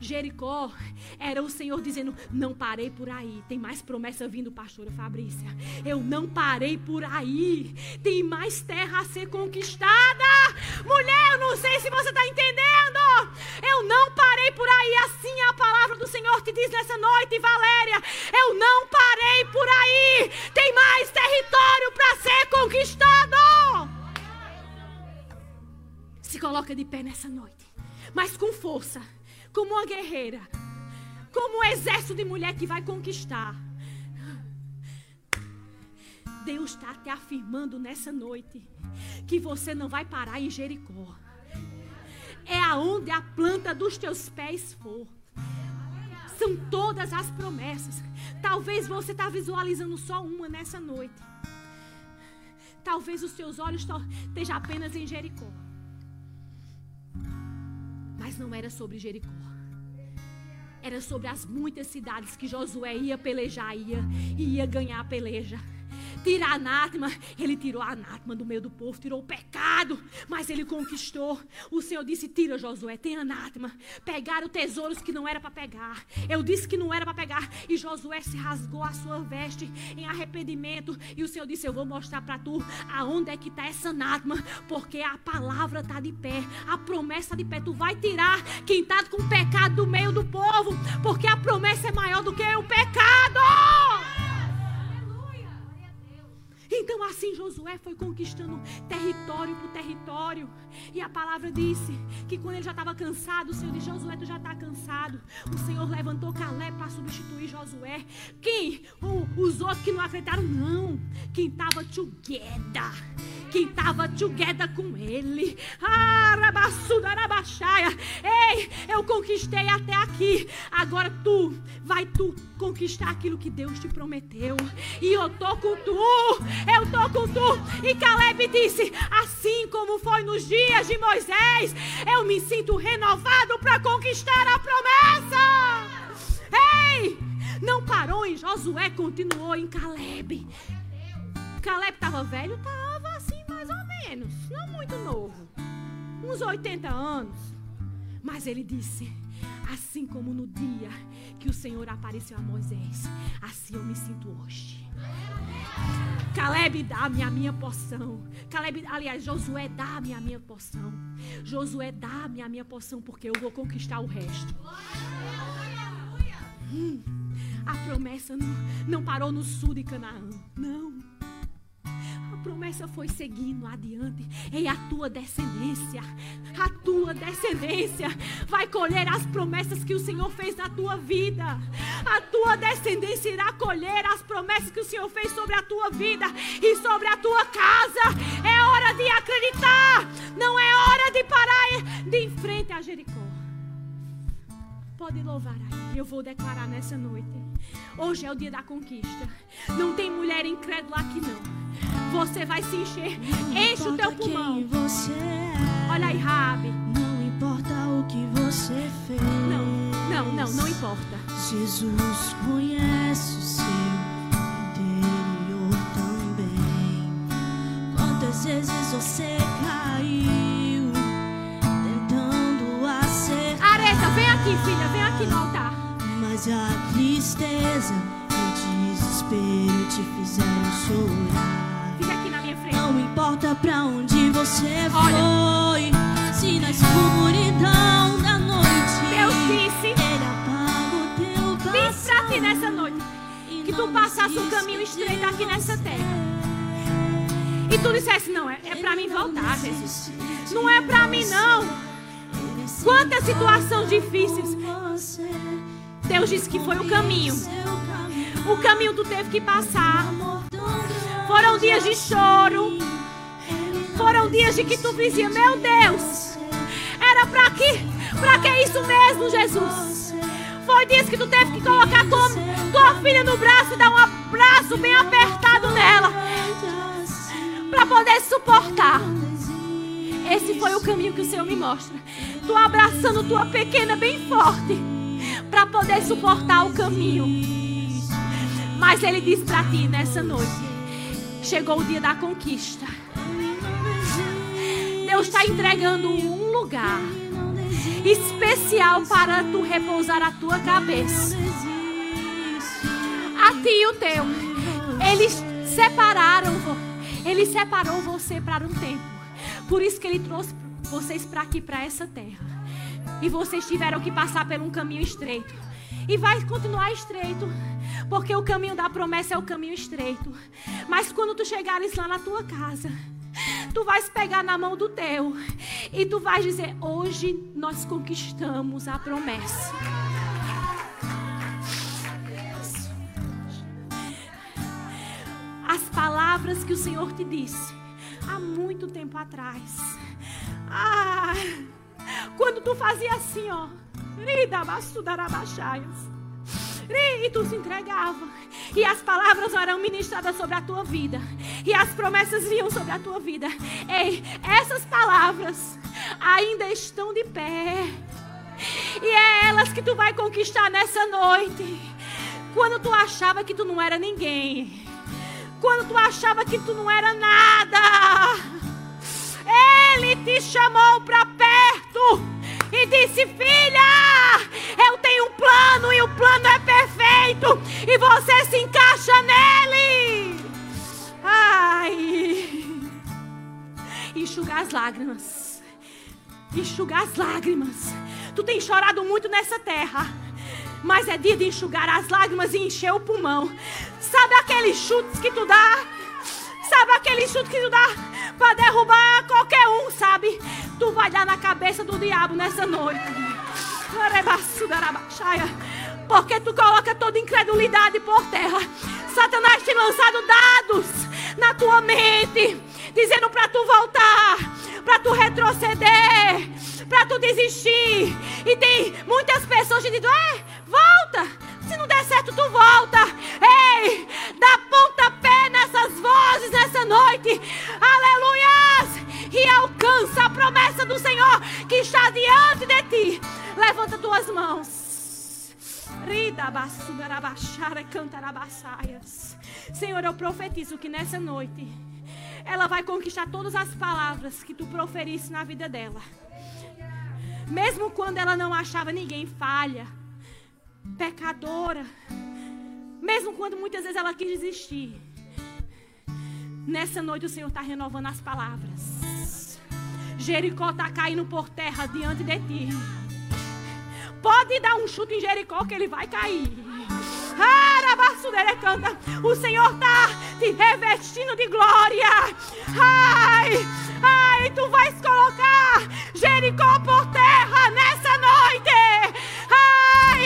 Jericó, era o Senhor dizendo: Não parei por aí, tem mais promessa vindo, pastora Fabrícia. Eu não parei por aí, tem mais terra a ser conquistada. Mulher, eu não sei se você está entendendo. Eu não parei por aí, assim é a palavra do Senhor te diz nessa noite, Valéria. Eu não parei por aí, tem mais território para ser conquistado. Se coloca de pé nessa noite, mas com força como uma guerreira, como um exército de mulher que vai conquistar. Deus está te afirmando nessa noite que você não vai parar em Jericó. É aonde a planta dos teus pés for. São todas as promessas. Talvez você está visualizando só uma nessa noite. Talvez os seus olhos estejam apenas em Jericó. Mas não era sobre Jericó. Era sobre as muitas cidades que Josué ia pelejar, ia, ia ganhar a peleja tirar anátema. Ele tirou a anátema do meio do povo, tirou o pecado, mas ele conquistou. O Senhor disse: Tira, Josué, tem anátema. Pegaram tesouros que não era para pegar. Eu disse que não era para pegar. E Josué se rasgou a sua veste em arrependimento. E o Senhor disse: Eu vou mostrar para tu aonde é que está essa anátema, porque a palavra está de pé, a promessa de pé. Tu vai tirar quem está com pecado do meio do povo, porque a promessa é maior do que o pecado. Então assim Josué foi conquistando território por território. E a palavra disse que quando ele já estava cansado, o Senhor disse: Josué, tu já está cansado. O Senhor levantou Calé para substituir Josué. Quem? O, os outros que não acreditaram, não. Quem estava together que estava together com ele. Ah, Ei, eu conquistei até aqui. Agora tu, vai tu conquistar aquilo que Deus te prometeu. E eu tô com tu. Eu tô com tu. E Caleb disse: Assim como foi nos dias de Moisés, eu me sinto renovado para conquistar a promessa. Ei! Não parou em Josué, continuou em Caleb. Caleb estava velho? Estava assim, mais ou menos. Não muito novo. Uns 80 anos. Mas ele disse: Assim como no dia que o Senhor apareceu a Moisés, assim eu me sinto hoje. Caleb dá-me a minha porção. Caleb, aliás, Josué dá-me a minha porção. Josué dá-me a minha porção porque eu vou conquistar o resto. Hum, a promessa não, não parou no sul de Canaã. Não promessa foi seguindo adiante. E a tua descendência, a tua descendência vai colher as promessas que o Senhor fez na tua vida. A tua descendência irá colher as promessas que o Senhor fez sobre a tua vida e sobre a tua casa. É hora de acreditar. Não é hora de parar de em frente a Jericó. Pode louvar aí. Eu vou declarar nessa noite. Hoje é o dia da conquista. Não tem mulher incrédula aqui não. Você vai se encher. Enche o teu pulmão. É. Olha aí, Rabi. Não importa o que você fez. Não, não, não, não importa. Jesus conhece o seu interior também. Quantas vezes você aqui, filha, vem aqui no altar. Mas a tristeza e o desespero te fizeram chorar importa pra onde você foi. Se na escuridão da noite Deus disse Ele apaga o teu passado. Diz pra ti nessa noite que tu passasse um caminho estreito aqui nessa terra. E tu dissesse, não, é, é pra mim voltar, Jesus. Não é pra mim, não. Quantas situações difíceis. Deus disse que foi o caminho. O caminho tu teve que passar. Foram dias de choro. Foram dias de que tu dizia, meu Deus, era para que, para que isso mesmo, Jesus? Foi dias que tu teve que colocar tua, tua filha no braço e dar um abraço bem apertado nela, para poder suportar. Esse foi o caminho que o Senhor me mostra. Tu abraçando tua pequena bem forte, para poder suportar o caminho. Mas Ele diz para ti nessa noite: chegou o dia da conquista. Deus está entregando um lugar especial para tu repousar a tua cabeça. A ti e o teu. Eles separaram, ele separou você para um tempo. Por isso que ele trouxe vocês para aqui, para essa terra. E vocês tiveram que passar por um caminho estreito. E vai continuar estreito. Porque o caminho da promessa é o caminho estreito. Mas quando tu chegares lá na tua casa, Tu vais pegar na mão do teu e tu vais dizer: Hoje nós conquistamos a promessa. As palavras que o Senhor te disse há muito tempo atrás. Ah, quando tu fazia assim, ó. E tu se entregava. E as palavras eram ministradas sobre a tua vida. E as promessas vinham sobre a tua vida. Ei, essas palavras ainda estão de pé. E é elas que tu vai conquistar nessa noite. Quando tu achava que tu não era ninguém. Quando tu achava que tu não era nada. Ele te chamou para perto e disse: Filha, eu tenho um plano e o plano é perfeito e você se encaixa nele. Ai, enxugar as lágrimas, enxugar as lágrimas. Tu tem chorado muito nessa terra. Mas é dia de enxugar as lágrimas e encher o pulmão. Sabe aqueles chutes que tu dá? Sabe aquele chute que tu dá para derrubar qualquer um, sabe? Tu vai dar na cabeça do diabo nessa noite. Porque tu coloca toda incredulidade por terra. Satanás tem lançado dados na tua mente. dizendo para tu voltar, para tu retroceder, para tu desistir. E tem muitas pessoas dizendo: é, volta. Se não der certo, tu volta. Ei, dá pontapé nessas vozes nessa noite. Aleluias! E alcança a promessa do Senhor que está diante de ti. Levanta tuas mãos. Senhor, eu profetizo que nessa noite ela vai conquistar todas as palavras que tu proferisse na vida dela. Mesmo quando ela não achava ninguém falha, pecadora, mesmo quando muitas vezes ela quis desistir. Nessa noite o Senhor está renovando as palavras. Jericó está caindo por terra diante de ti. Pode dar um chute em Jericó que ele vai cair. O Senhor está te revestindo de glória. Ai, ai, tu vais colocar Jericó por terra nessa noite.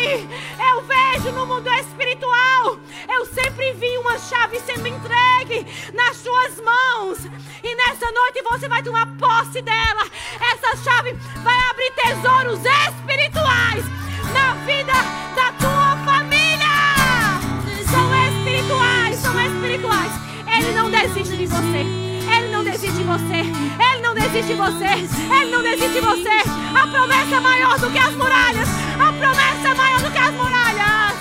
Eu vejo no mundo espiritual. Eu sempre vi uma chave sendo entregue nas suas mãos. E nessa noite você vai tomar posse dela. Essa chave vai abrir tesouros espirituais na vida da tua família. São espirituais, são espirituais. Ele não desiste de você. Ele não desiste de você. Ele não desiste de você. Ele não desiste de você. A promessa é maior do que as muralhas. A promessa é maior do que as muralhas.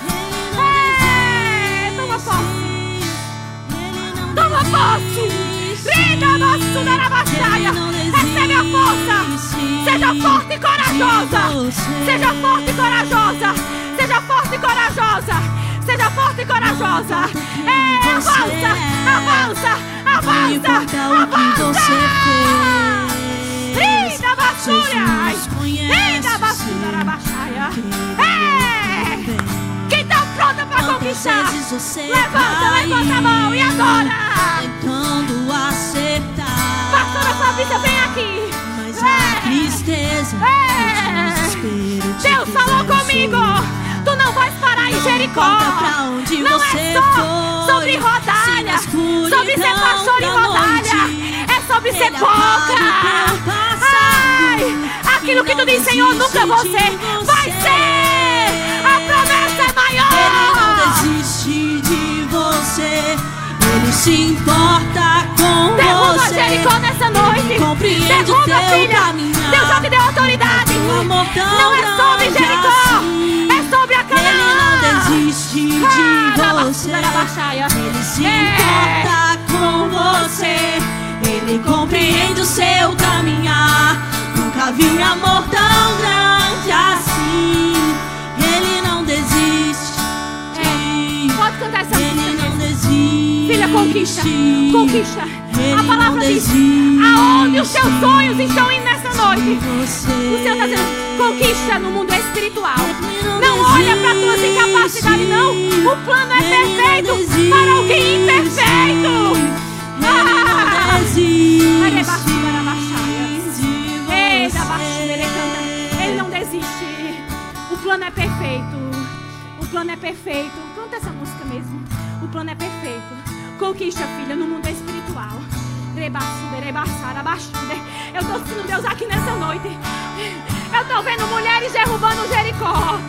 É, toma posse. Toma posse. Recebe a força. Seja forte e corajosa. Seja forte e corajosa. Seja forte e corajosa. Seja forte e corajosa. É, avança, avança, avança, avança. Linda basura. Linda basura, baixaia. É. Quem está pronta para conquistar? Levanta, levanta a mão e adora acertar. Pastora Fabrícia, vem aqui. Mas é. a tristeza, é. Deus falou comigo. Tu não vais parar em Jericó. Não é só sobre rodalha, sobre ser pastor em rodalha. É sobre ser boca. Ai, aquilo que tu diz, Senhor, nunca vou ser. Vai ser. A promessa é maior. Ele não desiste de você. Ele se importa com Derruba você. Jericó nessa noite. Derruba, teu filha. caminhar. Deus já te deu autoridade. Não é sobre Jericó. Assim. É sobre a desiste de Ah, você. Rabaxaia. Ele se É. importa com você. Ele compreende o seu caminhar. Nunca vi amor tão grande assim. Ele não desiste. Pode cantar essa Ele música não desiste. Filha, conquista. Conquista. A Ele palavra não diz: aonde os teus sonhos estão indo nessa noite. Você. O Senhor está dizendo: conquista no mundo espiritual. Olha para tuas desiste. incapacidades, não. O plano é perfeito para alguém imperfeito. Ah! Ele não desiste. O plano é perfeito. O plano é perfeito. Canta essa música mesmo. O plano é perfeito. Conquista, filha, no mundo espiritual. Eu estou sentindo Deus aqui nessa noite. Eu estou vendo mulheres derrubando Jericó.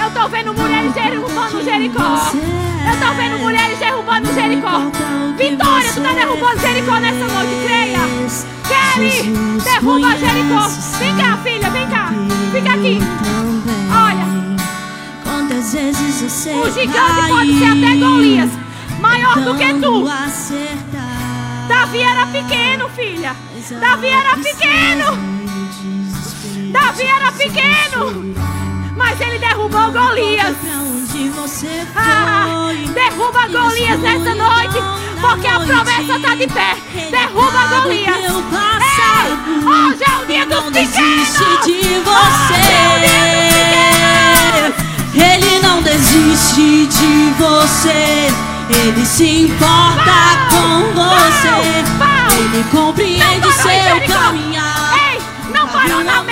Eu estou vendo mulheres derrubando Jericó. Eu estou vendo mulheres derrubando Jericó. Vitória, tu está derrubando Jericó nessa noite, creia. Kelly, derruba Jericó. Vem cá, filha, vem cá. Fica aqui. Olha. Quantas vezes você O gigante pode ser até Golias, maior do que tu. Davi era pequeno, filha. Davi era pequeno. Davi era pequeno. Mas ele derrubou Golias. Ah, derruba Golias nessa noite, porque a promessa está de pé. Derruba Golias. Ei, hoje é o dia dos pequenos. desiste de é você. Ele não desiste de você. Ele se importa com você. Ele compreende seu caminhar. Ei, não parou não.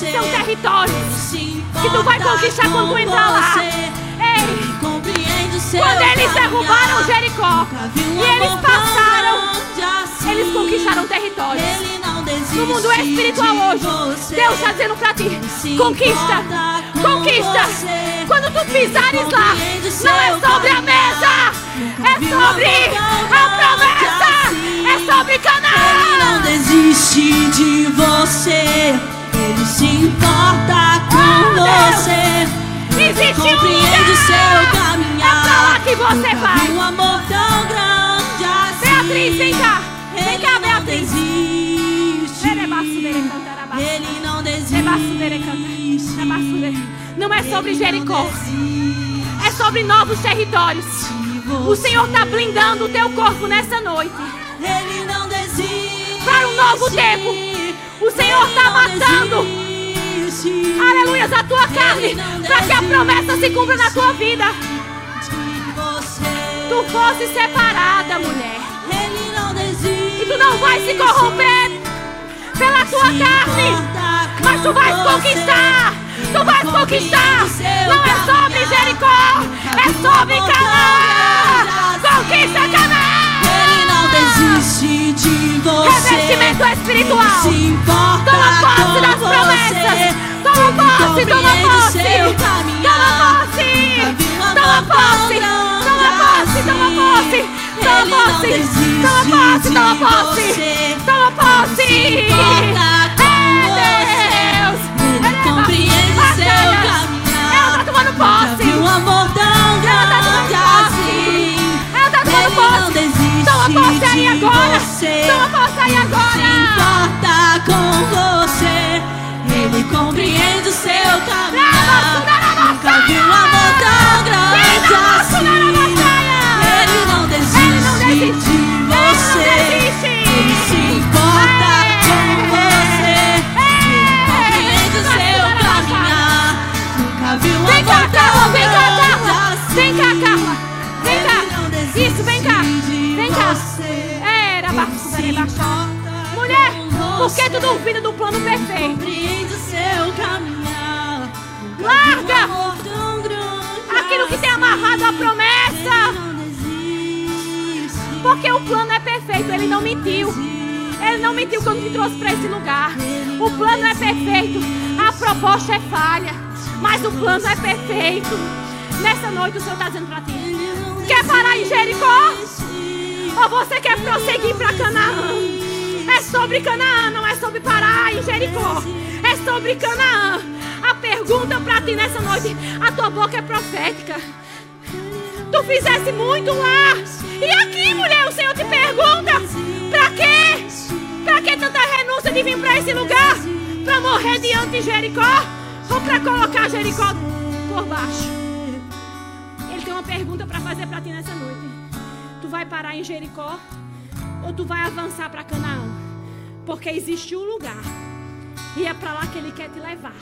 São territórios que tu vai conquistar quando tu entrar lá. Ei! Quando eles derrubaram Jericó e eles passaram, assim. eles conquistaram territórios. No mundo espiritual hoje, Deus está dizendo para ti: conquista, conquista. Quando tu pisares lá, não é sobre a mesa, é sobre a promessa, é sobre Canaã. Ele não desiste de você, ele se importa com você. Existe um lugar. seu caminhar. É pra lá que você vai. Um amor tão grande assim. Beatriz, vem cá. Vem cá, Beatriz. Ele não desiste. Não é sobre Jericó. É sobre novos territórios. O Senhor está blindando o teu corpo nessa noite. Ele não desiste. Para um novo tempo. O Senhor está matando aleluia, a tua carne, para que a promessa se cumpra na tua vida. Tu fosse separada, mulher. E tu não vai se corromper pela tua carne, mas tu vais conquistar. Tu vais conquistar. Não é sobre Jericó, é sobre Canaã. Conquista Canaã desiste de você. Revestimento espiritual. Toma posse das promessas. Toma posse, toma posse. Toma posse. Toma posse. Toma posse, toma posse. Toma posse. Toma posse, toma posse. Toma posse. É Deus. Ele compreende seu caminhar. Ela tá tomando posse. Amor tão grande posse aí agora. Toma posse aí agora. Se importa com você. Ele compreende o seu caminhar. Nunca vi um amor tão grande assim. Ele não desiste de você. Ele se importa com você. Ele compreende o seu caminhar. Nunca vi um amor tão grande assim. Vem cá, Mulher, por que tu duvida do plano perfeito? Larga aquilo que tem amarrado a promessa. Porque o plano é perfeito, ele não mentiu. Ele não mentiu quando te trouxe para esse lugar. O plano é perfeito, a proposta é falha, mas o plano é perfeito. Nessa noite o Senhor está dizendo para ti: quer parar em Jericó? Ou você quer prosseguir para Canaã? É sobre Canaã, não é sobre parar em Jericó. É sobre Canaã. A pergunta para ti nessa noite: a tua boca é profética. Tu fizesse muito lá. E aqui, mulher, o Senhor te pergunta: para quê? Para que tanta renúncia de vir para esse lugar? Para morrer diante de Jericó? Ou para colocar Jericó por baixo? Ele tem uma pergunta para fazer para ti nessa noite. Vai parar em Jericó? Ou tu vai avançar para Canaã? Porque existe um lugar. E é para lá que ele quer te levar.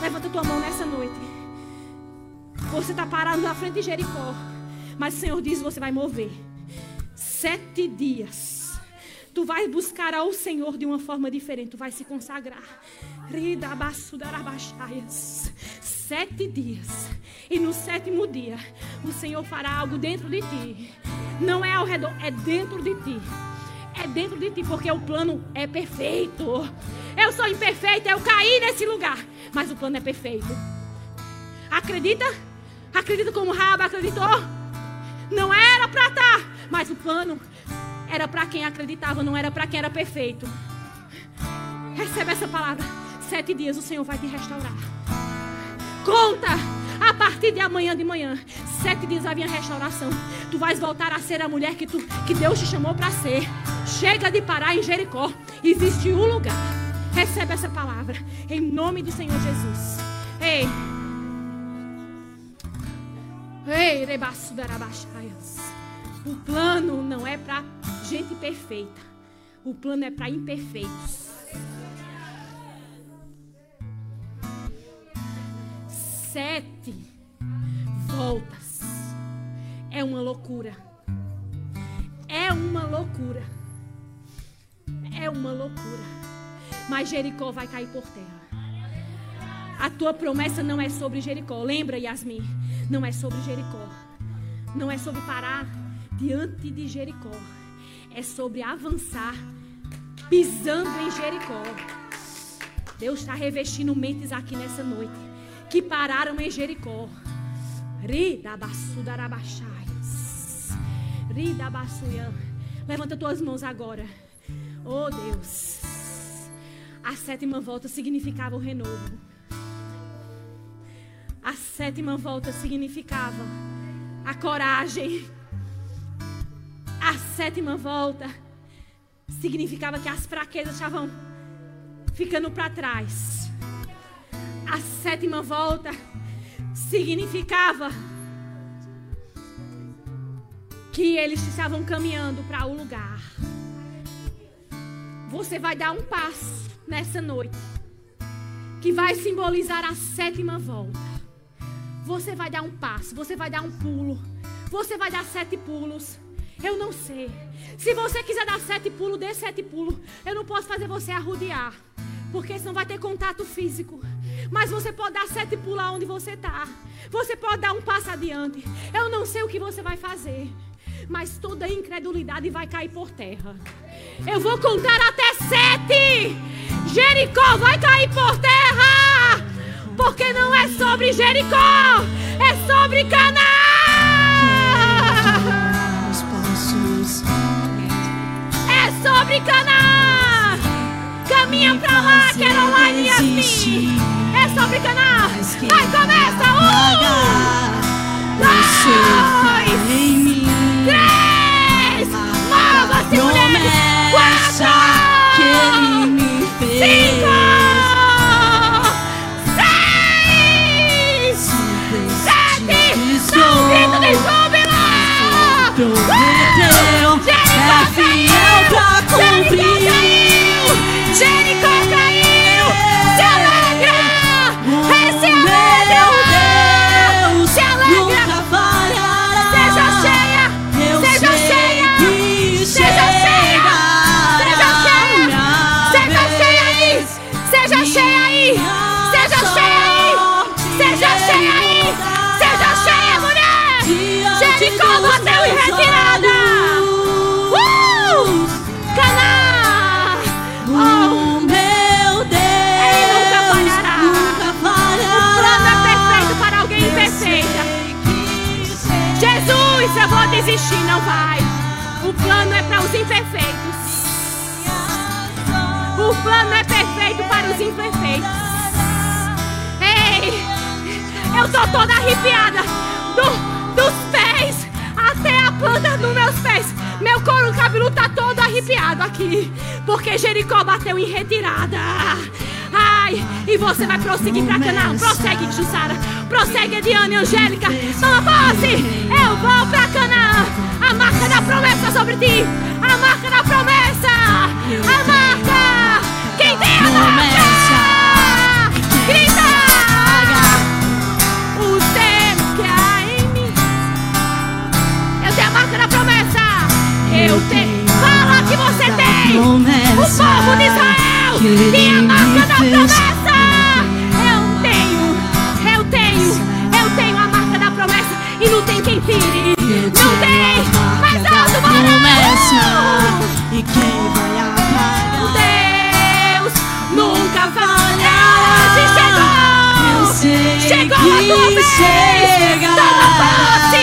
Levanta tua mão nessa noite. Você está parado na frente de Jericó. Mas o Senhor diz: você vai mover. Sete dias. Tu vais buscar ao Senhor de uma forma diferente. Tu vais se consagrar. Sete dias. E no sétimo dia, o Senhor fará algo dentro de ti. Não é ao redor, é dentro de ti é dentro de ti, porque o plano é perfeito. Eu sou imperfeita, eu caí nesse lugar, mas o plano é perfeito. Acredita? Acredita como Raba acreditou? Não era para estar, tá, mas o plano era para quem acreditava, não era para quem era perfeito. Recebe essa palavra. Sete dias o Senhor vai te restaurar. Conta a partir de amanhã de manhã. Sete dias havia restauração. Tu vais voltar a ser a mulher que, tu, que Deus te chamou para ser. Chega de parar em Jericó. Existe um lugar. Recebe essa palavra. Em nome do Senhor Jesus. Ei. Ei, rebaço. O plano não é para gente perfeita. O plano é para imperfeitos. Sete voltas. É uma loucura. É uma loucura. É uma loucura. Mas Jericó vai cair por terra. A tua promessa não é sobre Jericó. Lembra, Yasmin? Não é sobre Jericó. Não é sobre parar diante de Jericó. É sobre avançar pisando em Jericó. Deus está revestindo mentes aqui nessa noite que pararam em Jericó. Levanta tuas mãos agora. Oh Deus. A sétima volta significava o renovo. A sétima volta significava a coragem. A sétima volta significava que as fraquezas estavam ficando para trás. A sétima volta significava que eles estavam caminhando para o lugar. Você vai dar um passo nessa noite que vai simbolizar a sétima volta. Você vai dar um passo, você vai dar um pulo, você vai dar sete pulos. Eu não sei. Se você quiser dar sete pulos, dê sete pulos. Eu não posso fazer você arrudear. Porque senão vai ter contato físico. Mas você pode dar sete pulos onde você está. Você pode dar um passo adiante. Eu não sei o que você vai fazer. Mas toda incredulidade vai cair por terra. Eu vou contar até sete. Jericó vai cair por terra. Porque não é sobre Jericó. É sobre Canaã. sobre Canaã. Caminha pra lá, Caroline e Yasmin. É sobre Canaã. Vai, começa. Um, dois, três. Mova-se, mulher. Quatro, cinco, vai. O plano é para os imperfeitos. O plano é perfeito para os imperfeitos. Ei, eu tô toda arrepiada do- dos pés até a planta dos meus pés. Meu couro cabeludo tá todo arrepiado aqui, porque Jericó bateu em retirada. Ai, e você vai prosseguir pra Canaã. Prossegue, Jussara. Prossegue, Ediane, Angélica. Toma posse. Eu vou Canaã. A marca da promessa sobre ti. A marca da promessa. A marca. Quem tem a marca? Grita. O tempo que há em mim. Eu tenho a marca da promessa. Eu tenho. Fala que você tem. O povo de Israel tem a marca da promessa. E quem vai apagar? Deus nunca falhará. Se Eu chegou. sei Chegou a tua vez! chega Toma posse!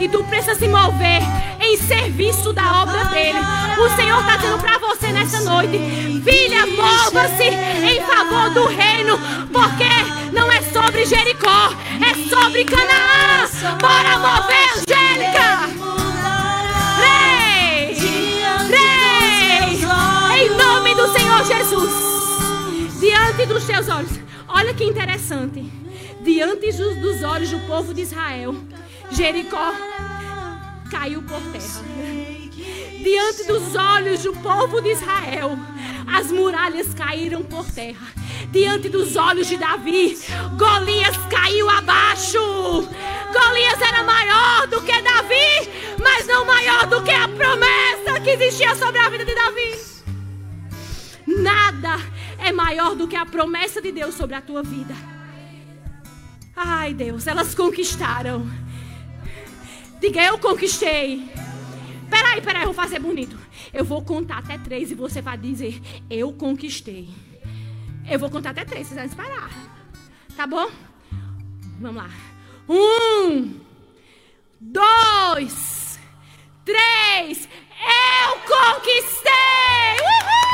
E tu precisa se mover em serviço da obra dele. O Senhor está dizendo para você nessa noite, filha, mova-se em favor do reino, porque não é sobre Jericó, é sobre Canaã. Bora mover, Angélica! Rei! Rei! Em nome do Senhor Jesus, diante dos teus olhos. Olha que interessante. Diante dos olhos do povo de Israel, Jericó caiu por terra. Diante dos olhos do povo de Israel, as muralhas caíram por terra. Diante dos olhos de Davi, Golias caiu abaixo. Golias era maior do que Davi, mas não maior do que a promessa que existia sobre a vida de Davi. Nada é maior do que a promessa de Deus sobre a tua vida. Ai, Deus, elas conquistaram. Diga, eu conquistei. Peraí, peraí, eu vou fazer bonito. Eu vou contar até três e você vai dizer, eu conquistei. Eu vou contar até três, vocês vão parar. Tá bom? Vamos lá. Um, dois, três. Eu conquistei! Uhul!